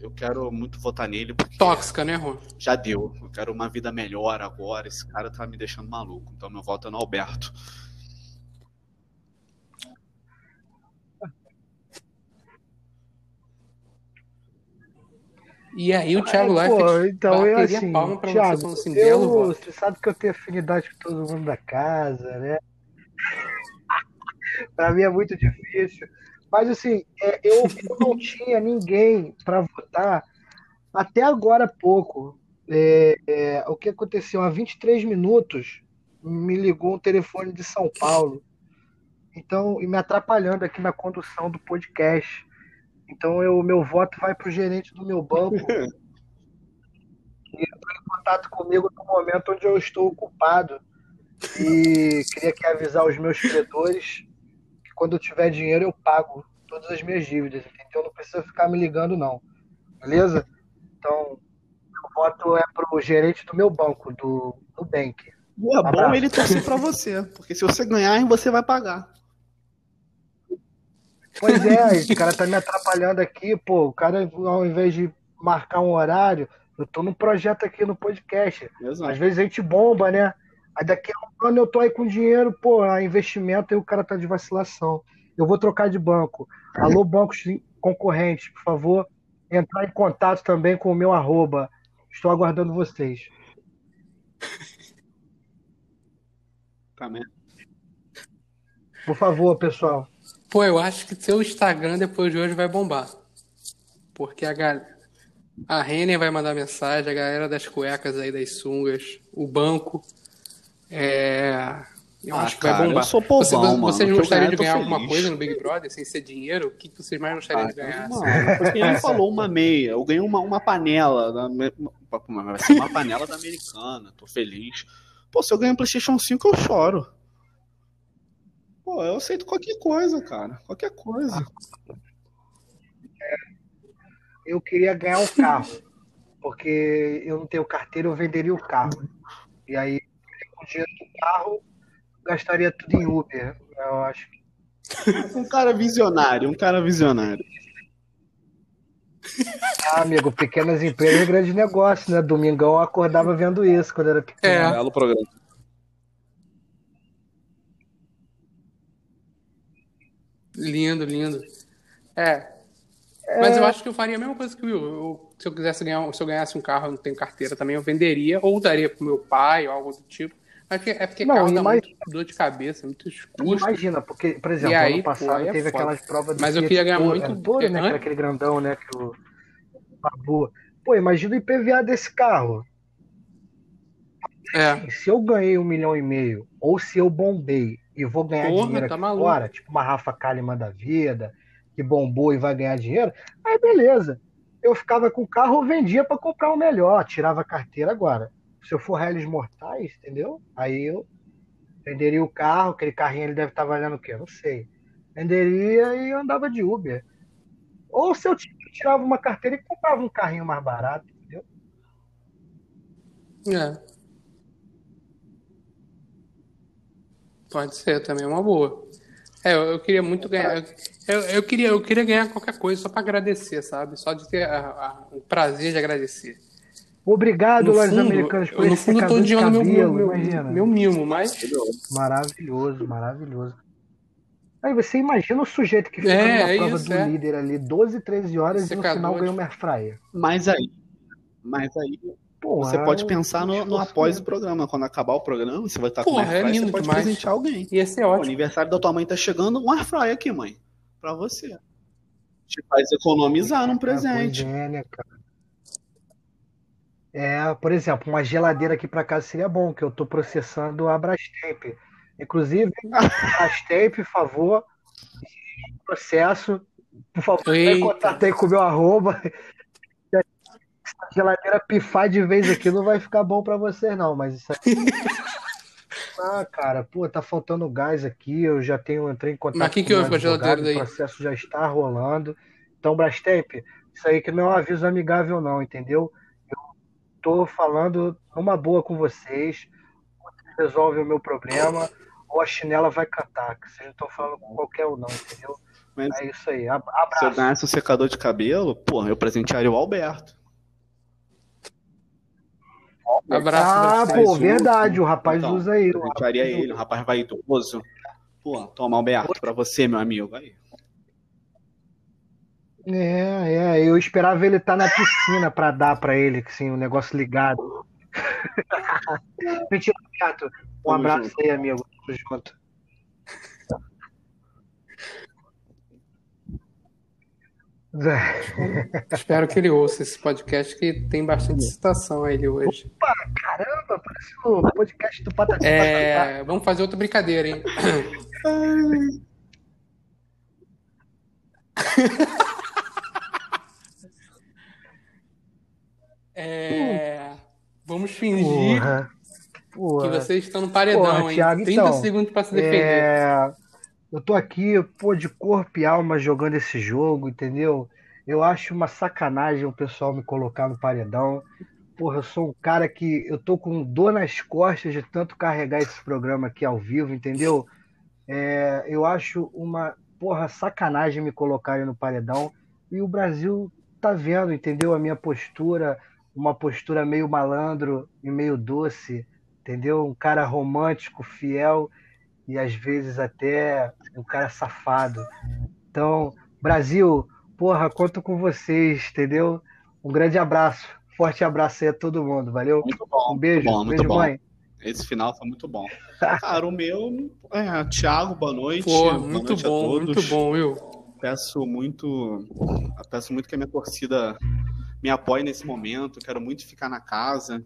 eu quero muito votar nele. Tóxica, né, Rô? Já deu. Eu quero uma vida melhor agora. Esse cara tá me deixando maluco. Então meu voto é no Alberto. E aí o Thiago Ai, pô, então eu assim, palma pra Thiago, você, assim, eu, você sabe que eu tenho afinidade com todo mundo da casa, né? para mim é muito difícil. Mas assim, é, eu, eu, não tinha ninguém para votar até agora há pouco. É, é, o que aconteceu? Há 23 minutos me ligou um telefone de São Paulo. Então, e me atrapalhando aqui na condução do podcast. Então, o meu voto vai para o gerente do meu banco. e entrou em contato comigo no momento onde eu estou ocupado. E queria que avisar os meus credores quando eu tiver dinheiro, eu pago todas as minhas dívidas, então não precisa ficar me ligando, não. Beleza? Então, meu voto é pro gerente do meu banco, do Nubank. É bom ele torcer para você, porque se você ganhar, você vai pagar. Pois é, o cara tá me atrapalhando aqui, pô. O cara, ao invés de marcar um horário, eu tô num projeto aqui no podcast. Exato. Às vezes a gente bomba, né? Aí daqui a um ano eu tô aí com dinheiro, pô, investimento e o cara tá de vacilação. Eu vou trocar de banco. Alô, bancos concorrentes, por favor, entrar em contato também com o meu arroba. Estou aguardando vocês. Também. Por favor, pessoal. Pô, eu acho que seu Instagram depois de hoje vai bombar. Porque a galera. A Renner vai mandar mensagem, a galera das cuecas aí, das sungas, o banco. É, eu ah, acho que cara, vai bombar. Eu sou povão, Você, mano. Vocês gostariam de ganhar alguma coisa no Big Brother sem ser dinheiro? O que vocês mais gostariam ah, de ganhar? Não, assim? ele falou uma meia. Eu ganhei uma, uma panela. Da, vai ser uma panela da americana. Tô feliz. Pô, se eu ganhar um PlayStation 5, eu choro. Pô, eu aceito qualquer coisa, cara. Qualquer coisa. Eu queria ganhar um carro. Porque eu não tenho carteira, eu venderia o carro. E aí o dinheiro do carro, gastaria tudo em Uber, eu acho. Um cara visionário, um cara visionário. Ah, amigo, pequenas empresas, grande negócio, né? Domingão eu acordava vendo isso quando era pequeno. É, belo programa. Lindo, lindo. É. é. Mas eu acho que eu faria a mesma coisa que o Will. Eu, se eu quisesse ganhar, se eu ganhasse um carro, eu não tenho carteira também, eu venderia ou daria pro meu pai ou algo do tipo. Mas é porque não, carro imagina, muito dor de cabeça, muito custos. Imagina, porque, por exemplo, aí, ano passado pô, é teve foda. aquelas provas Mas eu queria ganhar muito. Todo, né, aquele grandão, né? Que o Babu. Pô, imagina o IPVA desse carro. É. Se eu ganhei um milhão e meio, ou se eu bombei e vou ganhar Porra, dinheiro tá aqui maluco. fora, tipo uma Rafa Kalimann da vida, que bombou e vai ganhar dinheiro, aí beleza. Eu ficava com o carro, vendia para comprar o um melhor, tirava a carteira agora se eu for réis mortais, entendeu? Aí eu venderia o carro, aquele carrinho ele deve estar valendo o quê? Não sei. Venderia e andava de Uber. Ou se eu tirava uma carteira e comprava um carrinho mais barato, entendeu? É. Pode ser também, é uma boa. É, eu, eu queria muito ganhar. Eu, eu, queria, eu queria ganhar qualquer coisa só para agradecer, sabe? Só de ter a, a, o prazer de agradecer. Obrigado, Lojas Americanas, por esse fundo, secador de cabelo, meu, meu, imagina. Meu mimo, mas... Maravilhoso, maravilhoso. Aí você imagina o sujeito que fica é, na é prova isso, do é. líder ali 12, 13 horas secador. e no final ganha uma airfryer. Mas aí, mas aí, Porra, você pode pensar no, no após o programa. Quando acabar o programa, você vai estar com é lindo você pode demais. presentear alguém. Ia ser ótimo. O aniversário da tua mãe tá chegando, um airfryer aqui, mãe. Pra você. Te faz economizar num presente. É, né, cara? É, por exemplo, uma geladeira aqui para casa seria bom, que eu estou processando a Brastemp. Inclusive, Brastemp, por favor, processo, por favor, contatei com o meu arroba. A geladeira pifar de vez aqui, não vai ficar bom para vocês, não, mas isso aqui. Ah, cara, pô, tá faltando gás aqui, eu já tenho, entrei em contato Mas que que houve com a geladeira daí? O processo já está rolando. Então, Brastemp, isso aí que não é um aviso amigável, não, entendeu? Eu tô falando uma boa com vocês, resolve o meu problema, ou a chinela vai cantar, que vocês não estão falando com qualquer um, não, entendeu? Mas é isso aí. Abraço. Se eu ganhasse um secador de cabelo, pô, eu presentearia o Alberto. Abraço. Ah, pô, verdade, o rapaz então, usa aí. Presentearia ele, o rapaz vaidoso. Pô, toma, Alberto, pra você, meu amigo. Aí. É, é, eu esperava ele estar tá na piscina para dar para ele, assim, o um negócio ligado. Mentira, Alberto. Um abraço aí, amigo. Tamo junto. Espero que ele ouça esse podcast que tem bastante citação a ele hoje. Opa, caramba, parece o podcast do Patati é, Vamos fazer outra brincadeira, hein? é, vamos fingir porra, porra. que vocês estão no paredão, porra, hein? Thiago, 30 então, segundos para se defender. É... Eu tô aqui, pô, de corpo e alma jogando esse jogo, entendeu? Eu acho uma sacanagem o pessoal me colocar no paredão. Porra, eu sou um cara que eu tô com dor nas costas de tanto carregar esse programa aqui ao vivo, entendeu? É, eu acho uma porra sacanagem me colocarem no paredão. E o Brasil tá vendo, entendeu? A minha postura, uma postura meio malandro e meio doce, entendeu? Um cara romântico, fiel e às vezes até um cara safado. Então, Brasil, porra, conto com vocês, entendeu? Um grande abraço, forte abraço aí a todo mundo, valeu? Muito bom. Um beijo, bom, beijo, bom. mãe. Esse final tá muito bom. Cara, o meu é Thiago, boa noite. Pô, boa muito noite bom, muito bom, viu? Peço muito, peço muito que a minha torcida me apoie nesse momento. Quero muito ficar na casa.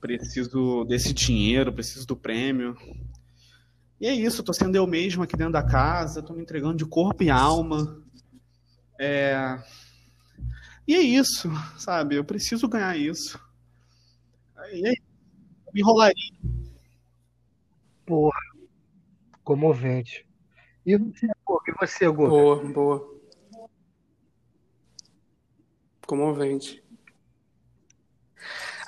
Preciso desse dinheiro, preciso do prêmio. E é isso, tô sendo eu mesmo aqui dentro da casa, tô me entregando de corpo e alma. É... E é isso, sabe? Eu preciso ganhar isso. E aí, me enrolaria. Porra, comovente. E você, e você, Gu? Boa, boa. Comovente.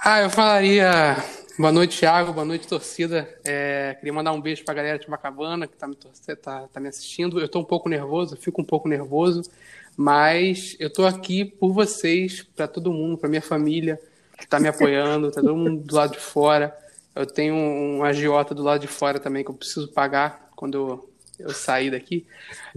Ah, eu falaria Boa noite, Thiago. Boa noite, torcida. É, queria mandar um beijo para a galera de Macabana que está me, tá, tá me assistindo. Eu estou um pouco nervoso, fico um pouco nervoso, mas eu estou aqui por vocês, para todo mundo, para minha família que está me apoiando, está todo mundo do lado de fora. Eu tenho um agiota do lado de fora também que eu preciso pagar quando eu, eu sair daqui.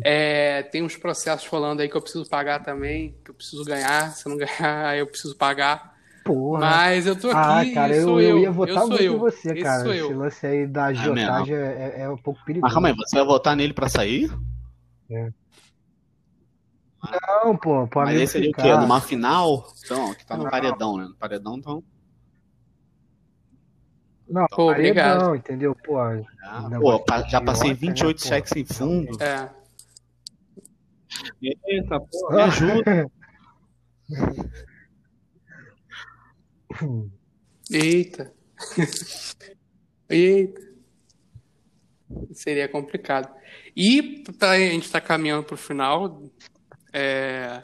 É, tem uns processos rolando aí que eu preciso pagar também, que eu preciso ganhar. Se eu não ganhar, eu preciso pagar. Porra. Mas eu tô aqui. Ah, cara, eu, eu, ia votar muito em você, Esse cara. Esse lance aí da agiotagem é, é, é, um pouco perigoso. Mas calma aí, você vai votar nele pra sair? É. Não, pô, pô Mas esse seria o quê? Numa final? Então, que tá no não. paredão, né? No paredão, então. Não, então, pô, obrigado. entendeu? Pô, ah, pô já passei 28 né, cheques em fundo. É. Eita, pô, me ajuda. Eita. Eita. Seria complicado. E a gente está caminhando para o final é,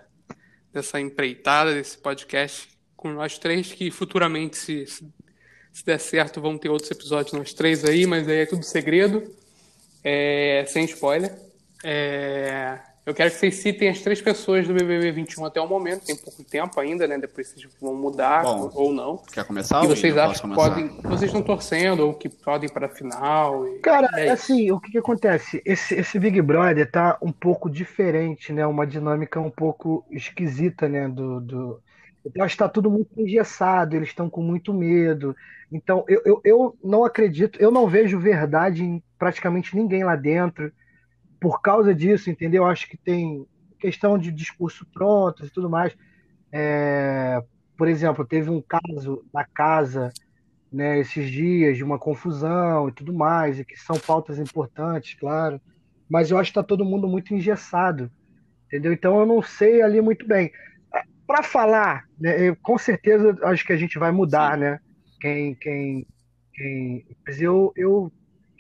dessa empreitada, desse podcast com nós três, que futuramente, se, se der certo, vão ter outros episódios nós três aí, mas aí é tudo segredo, é, sem spoiler. É, eu quero que vocês citem as três pessoas do BBB 21 até o momento. Tem pouco tempo ainda, né? Depois vocês vão mudar Bom, ou não. Quer começar? E vocês acham que podem, vocês estão torcendo ou que podem para a final? E... Cara, é assim, o que, que, acontece? Esse, esse Big Brother tá um pouco diferente, né? Uma dinâmica um pouco esquisita, né? Do, do... Então, acho que está tudo muito engessado, eles estão com muito medo. Então, eu, eu, eu não acredito, eu não vejo verdade em praticamente ninguém lá dentro por causa disso, entendeu? Acho que tem questão de discurso pronto e tudo mais. É, por exemplo, teve um caso na casa né, esses dias de uma confusão e tudo mais, e que são pautas importantes, claro, mas eu acho que está todo mundo muito engessado, entendeu? Então eu não sei ali muito bem. Para falar, né, eu, com certeza acho que a gente vai mudar, Sim. né? Quem, quem, quem... Mas eu, eu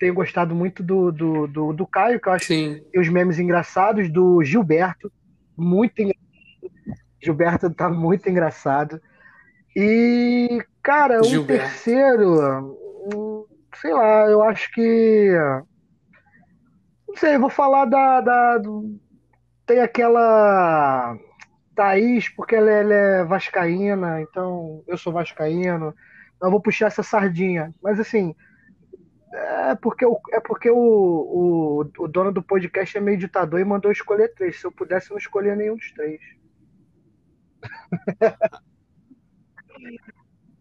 tenho gostado muito do, do, do, do Caio, que eu acho Sim. que os memes engraçados, do Gilberto, muito engraçado. Gilberto tá muito engraçado. E, cara, um Gilberto. terceiro, sei lá, eu acho que. Não sei, vou falar da. da tem aquela. Thaís, porque ela, ela, é vascaína, então eu sou vascaíno. Então eu vou puxar essa sardinha. Mas assim, é porque, o, é porque o, o, o dono do podcast é meio ditador e mandou escolher três. Se eu pudesse, eu não escolher nenhum dos três.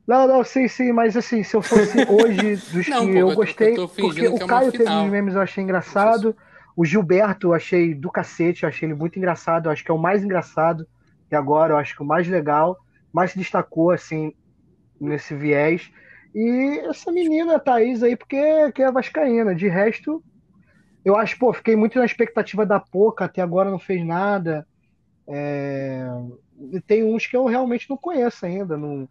Não, não, sim, sim, mas assim, se eu fosse hoje dos não, que pô, eu gostei, eu porque o é Caio teve os memes eu achei engraçado, o Gilberto eu achei do cacete, eu achei ele muito engraçado, eu acho que é o mais engraçado e agora, eu acho que o mais legal, mais se destacou, assim, nesse viés. E essa menina, a Thaís aí, porque que é vascaína, de resto, eu acho, pô, fiquei muito na expectativa da Poca, até agora não fez nada. É... Tem uns que eu realmente não conheço ainda, não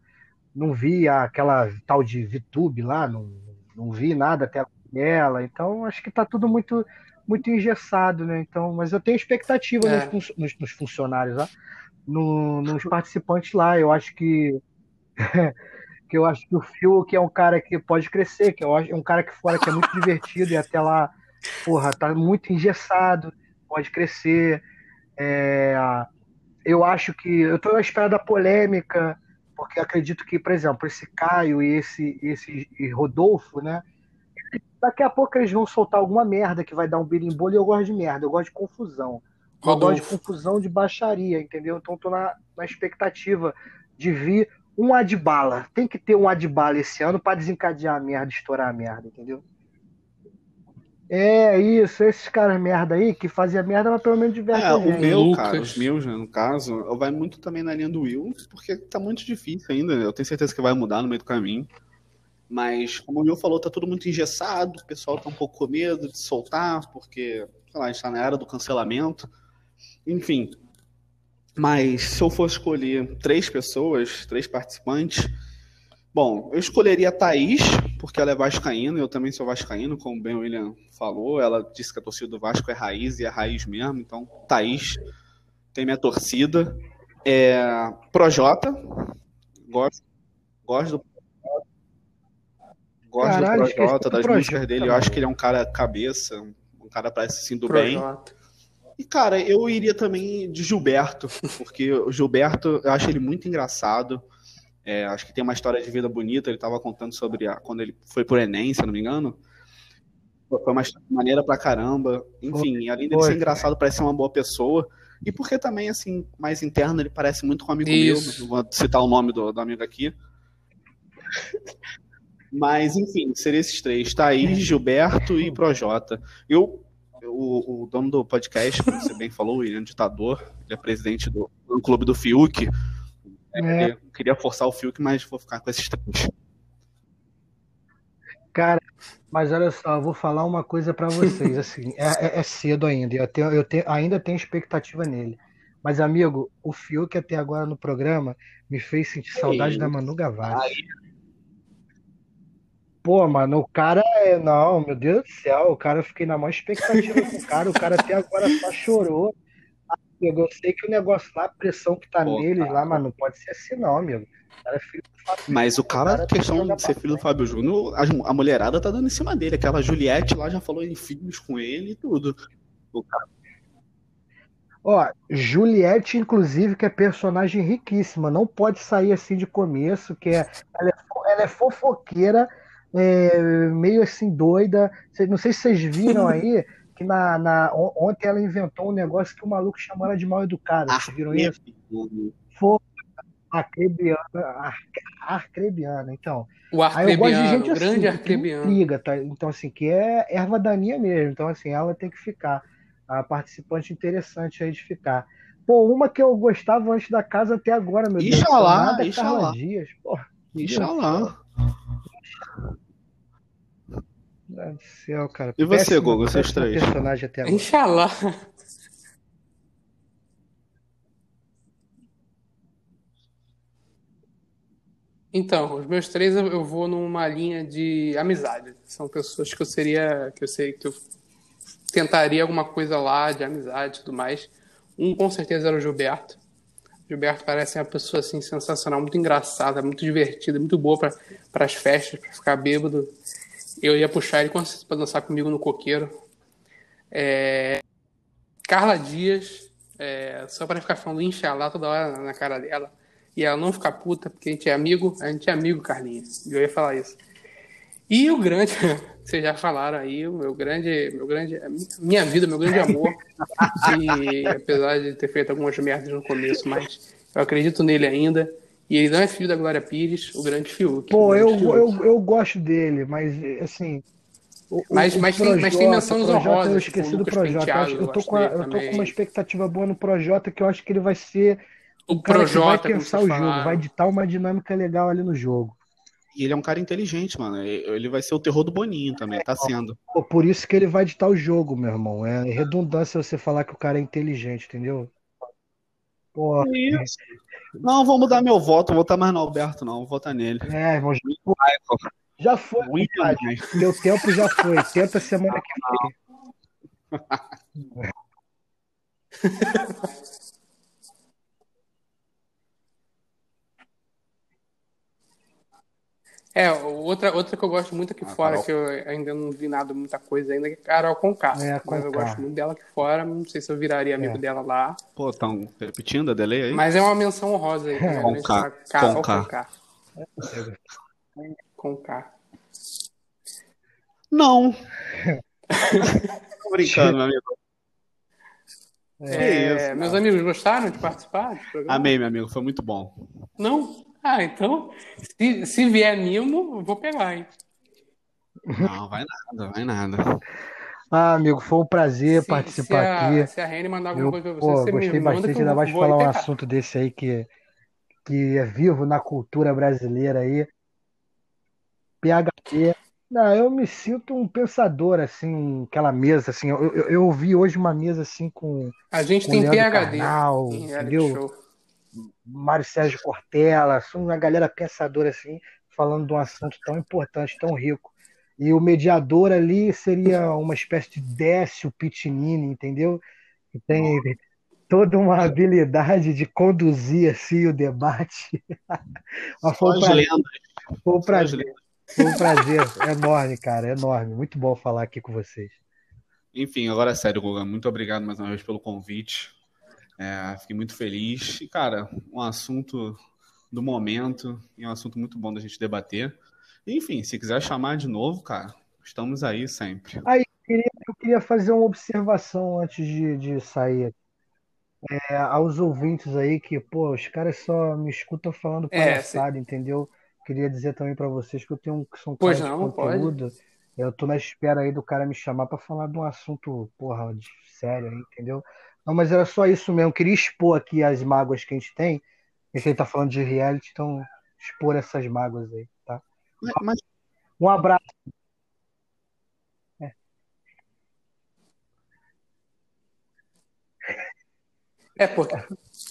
não vi aquela tal de VTube lá, não, não vi nada até ela, então acho que está tudo muito muito engessado, né? Então, mas eu tenho expectativa é. nos, nos, nos, funcionários lá, no, nos participantes lá. Eu acho que que eu acho que o Phil que é um cara que pode crescer, que é um cara que fora que é muito divertido e até lá, porra, tá muito engessado, pode crescer. É, eu acho que eu estou à espera da polêmica porque acredito que, por exemplo, esse Caio e esse, esse e Rodolfo, né? Daqui a pouco eles vão soltar alguma merda que vai dar um birimbolo e eu gosto de merda, eu gosto de confusão. Rodolfo. Eu gosto de confusão de baixaria, entendeu? Então tô na, na expectativa de vir um Adbala. Tem que ter um Adbala esse ano para desencadear a merda, estourar a merda, entendeu? É, isso, esses caras merda aí que fazia merda, mas pelo menos diverte é, o meu, cara, os meus, né, no caso, vai muito também na linha do Will, porque tá muito difícil ainda, eu tenho certeza que vai mudar no meio do caminho. Mas, como o Will falou, tá tudo muito engessado, o pessoal tá um pouco com medo de soltar, porque, sei lá, a gente tá na era do cancelamento. Enfim. Mas se eu for escolher três pessoas, três participantes, Bom, eu escolheria a Thaís, porque ela é vascaína, eu também sou vascaíno, como bem o William falou. Ela disse que a torcida do Vasco é raiz e é raiz mesmo, então Thaís tem minha torcida. É, Projota, gosto, gosto do Gosto Caralho, do Projota, das músicas dele. Eu acho que ele é um cara cabeça, um cara parece assim do Projota. bem. E, cara, eu iria também de Gilberto, porque o Gilberto, eu acho ele muito engraçado. É, acho que tem uma história de vida bonita. Ele estava contando sobre a, quando ele foi pro Enem, se não me engano. Foi uma maneira pra caramba. Enfim, além de ser engraçado, parece ser uma boa pessoa. E porque também, assim, mais interno, ele parece muito com um amigo Isso. meu. Vou citar o nome do, do amigo aqui. Mas, enfim, seria esses três: Thaís, Gilberto e Projota. Eu, o, o dono do podcast, como você bem falou, o William Ditador, ele é presidente do, do clube do Fiuk. É. Queria forçar o Fiuk, mas vou ficar com esses três. Cara, mas olha só, eu vou falar uma coisa para vocês. Assim, é, é, é, cedo ainda. Eu, tenho, eu tenho, ainda tenho expectativa nele. Mas, amigo, o Fiuk até agora no programa me fez sentir saudade da Manu Gavassi. Pô, mano, o cara é. Não, meu Deus do céu, o cara eu fiquei na maior expectativa com o cara. O cara até agora só chorou. Eu sei que o negócio lá, a pressão que tá Pô, neles cara. lá, mas não pode ser assim, não, amigo. O cara é filho do Fábio Mas o cara, cara questão de ser filho do Fábio Júnior, a, mulherada tá dando em cima dele. Aquela Juliette lá já falou em filhos com ele e tudo. O cara. Ó, Juliette, inclusive, que é personagem riquíssima, não pode sair assim de começo, que é, ela, é, ela é fofoqueira, é, meio assim doida. Não sei se vocês viram aí, que na, na, ontem ela inventou um negócio que o maluco chamou ela de mal educada. Vocês viram isso? Foi, Arcrebiana, arcrebiana, então. O de gente assim, grande arcrebiano. Liga, tá? Então, assim, que é erva daninha mesmo. Então, assim, ela tem que ficar. A participante interessante aí de ficar. Pô, uma que eu gostava antes da casa até agora, meu Deus. Inxalá, Inxalá. Dias. Pô, Inxalá. Meu Deus céu, cara. E você, Gogo, vocês três? Personagem até agora. Inxalá. Então, os meus três eu vou numa linha de amizade. São pessoas que eu seria, que eu sei que eu tentaria alguma coisa lá de amizade e tudo mais. Um com certeza era o Gilberto. Gilberto parece uma pessoa assim sensacional, muito engraçada, muito divertida, muito boa para as festas, para ficar bêbado. Eu ia puxar ele para dançar comigo no coqueiro. É... Carla Dias, é... só para ficar falando Inxalá toda hora na cara dela e ela não ficar puta, porque a gente é amigo, a gente é amigo, Carlinhos. Eu ia falar isso. E o grande, vocês já falaram aí, o meu grande, meu grande, minha vida, meu grande amor. e apesar de ter feito algumas merdas no começo, mas eu acredito nele ainda. E ele não é filho da Glória Pires, o grande Fiuk. Pô, eu, eu, eu gosto dele, mas assim. O, mas, mas, Projota, tem, mas tem menções honrosas. Eu esqueci tipo, do Projota. Eu, eu, tô com a, eu tô com uma expectativa boa no Projota que eu acho que ele vai ser o, o Projota, vai pensar o jogo, vai ditar uma dinâmica legal ali no jogo. E ele é um cara inteligente, mano. Ele vai ser o terror do Boninho também, tá sendo. Por isso que ele vai ditar o jogo, meu irmão. É redundância você falar que o cara é inteligente, entendeu? Porra. Isso. Não, vou mudar meu voto, vou votar mais no Alberto, não. Vou votar nele. É, irmão. Já foi. Meu tempo já foi. Tenta semana que vem. É, outra, outra que eu gosto muito aqui ah, fora, Carol. que eu ainda não vi nada, muita coisa ainda, é Carol Conká. É, mas eu gosto muito dela aqui fora, não sei se eu viraria amigo é. dela lá. Pô, estão repetindo a delay aí? Mas é uma menção honrosa aí. É. Conká. Carol Conká. Conká. Não. Tô brincando, meu amigo. É, isso, meus amigos gostaram de participar? Amei, meu amigo, foi muito bom. Não? Ah, então, se, se vier Nimo, vou pegar, hein? Não, vai nada, vai nada. Ah, amigo, foi um prazer se, participar se a, aqui. Se a Rene mandar alguma eu, coisa pra você, pô, você gostei bastante, ainda mais falar um assunto desse aí que, que é vivo na cultura brasileira aí. PHD. Não, eu me sinto um pensador, assim, aquela mesa, assim. Eu, eu, eu vi hoje uma mesa assim com. A gente com tem PHD. Carnal, entendeu? Mário Sérgio Cortella, uma galera pensadora assim, falando de um assunto tão importante, tão rico. E o mediador ali seria uma espécie de Décio Pitinini, entendeu? Que tem toda uma habilidade de conduzir assim o debate. Mas foi, um prazer, foi um prazer. Foi um prazer enorme, cara, enorme. Muito bom falar aqui com vocês. Enfim, agora é sério, Guga. Muito obrigado mais uma vez pelo convite. É, fiquei muito feliz. E, cara, um assunto do momento e um assunto muito bom da gente debater. Enfim, se quiser chamar de novo, cara, estamos aí sempre. Aí, eu queria, eu queria fazer uma observação antes de, de sair. É, aos ouvintes aí que, pô, os caras só me escutam falando é, palhaçada, é, entendeu? Queria dizer também para vocês que eu tenho um, que são pois não, de conteúdo. Pode. Eu tô na espera aí do cara me chamar para falar de um assunto, porra, de sério aí, entendeu? Não, mas era só isso mesmo. Eu queria expor aqui as mágoas que a gente tem. A gente tá falando de reality, então expor essas mágoas aí, tá? Mas... Um abraço. É. É porque,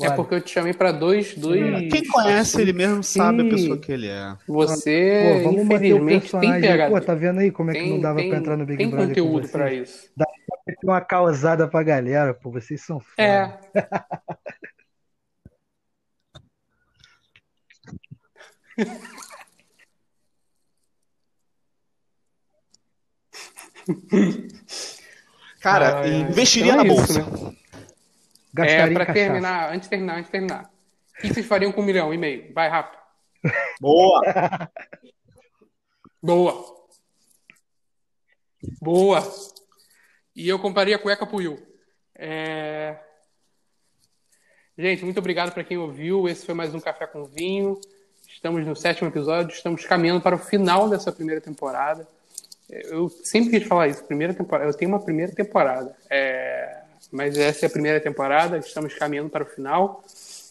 é porque eu te chamei para dois, dois. Quem conhece ele mesmo sabe a pessoa que ele é. Você, Pô, infelizmente, tem PHD. Pô, tá vendo aí como é que tem, não dava para entrar no Big tem Brother? Tem conteúdo para isso. Dá uma causada pra galera, pô. Vocês são foda. É. Cara, ah, investiria então é na bolsa. Isso, né? Gastaria é, pra terminar, antes de terminar, antes de terminar. O que vocês fariam com um milhão e meio? Vai rápido. Boa! Boa! Boa! E eu compraria cueca pro Will. É... Gente, muito obrigado para quem ouviu. Esse foi mais um Café com Vinho. Estamos no sétimo episódio, estamos caminhando para o final dessa primeira temporada. Eu sempre quis falar isso, primeira temporada. Eu tenho uma primeira temporada, é... mas essa é a primeira temporada. Estamos caminhando para o final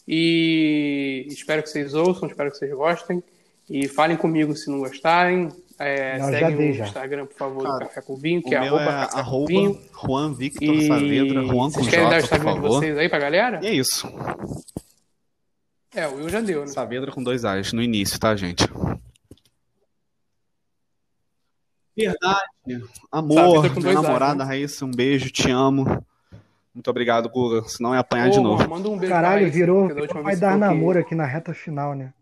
e espero que vocês ouçam, espero que vocês gostem e falem comigo se não gostarem. É, não, segue o Instagram, por favor, Cara, do Café com Vinho, que é arroba, é arroba Vinho. Juan Victor e... Saavedra, Juan Vocês querem dar o Instagram de vocês aí pra galera? E é isso. É, o Will já deu, né? Saavedra com dois A's no início, tá, gente? Verdade. Amor, minha namorada A's, né? Raíssa, um beijo, te amo. Muito obrigado, Guga. Senão é apanhar de novo. Manda um beijo Caralho, virou, vai dar namoro aqui na reta final, né?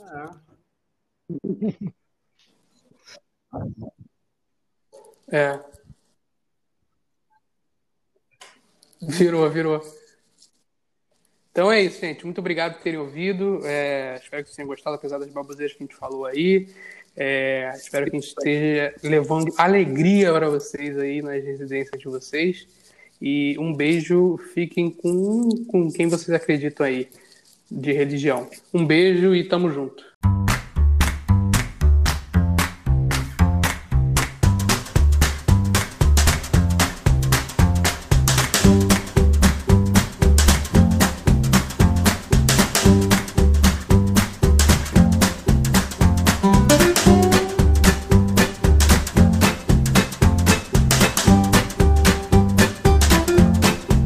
É. É. Virou, virou. Então é isso, gente. Muito obrigado por terem ouvido. É, espero que vocês tenham gostado, apesar das baboseiras que a gente falou aí. É, espero que a gente esteja levando alegria para vocês aí nas residências de vocês. E um beijo. Fiquem com, com quem vocês acreditam aí de religião. Um beijo e tamo junto.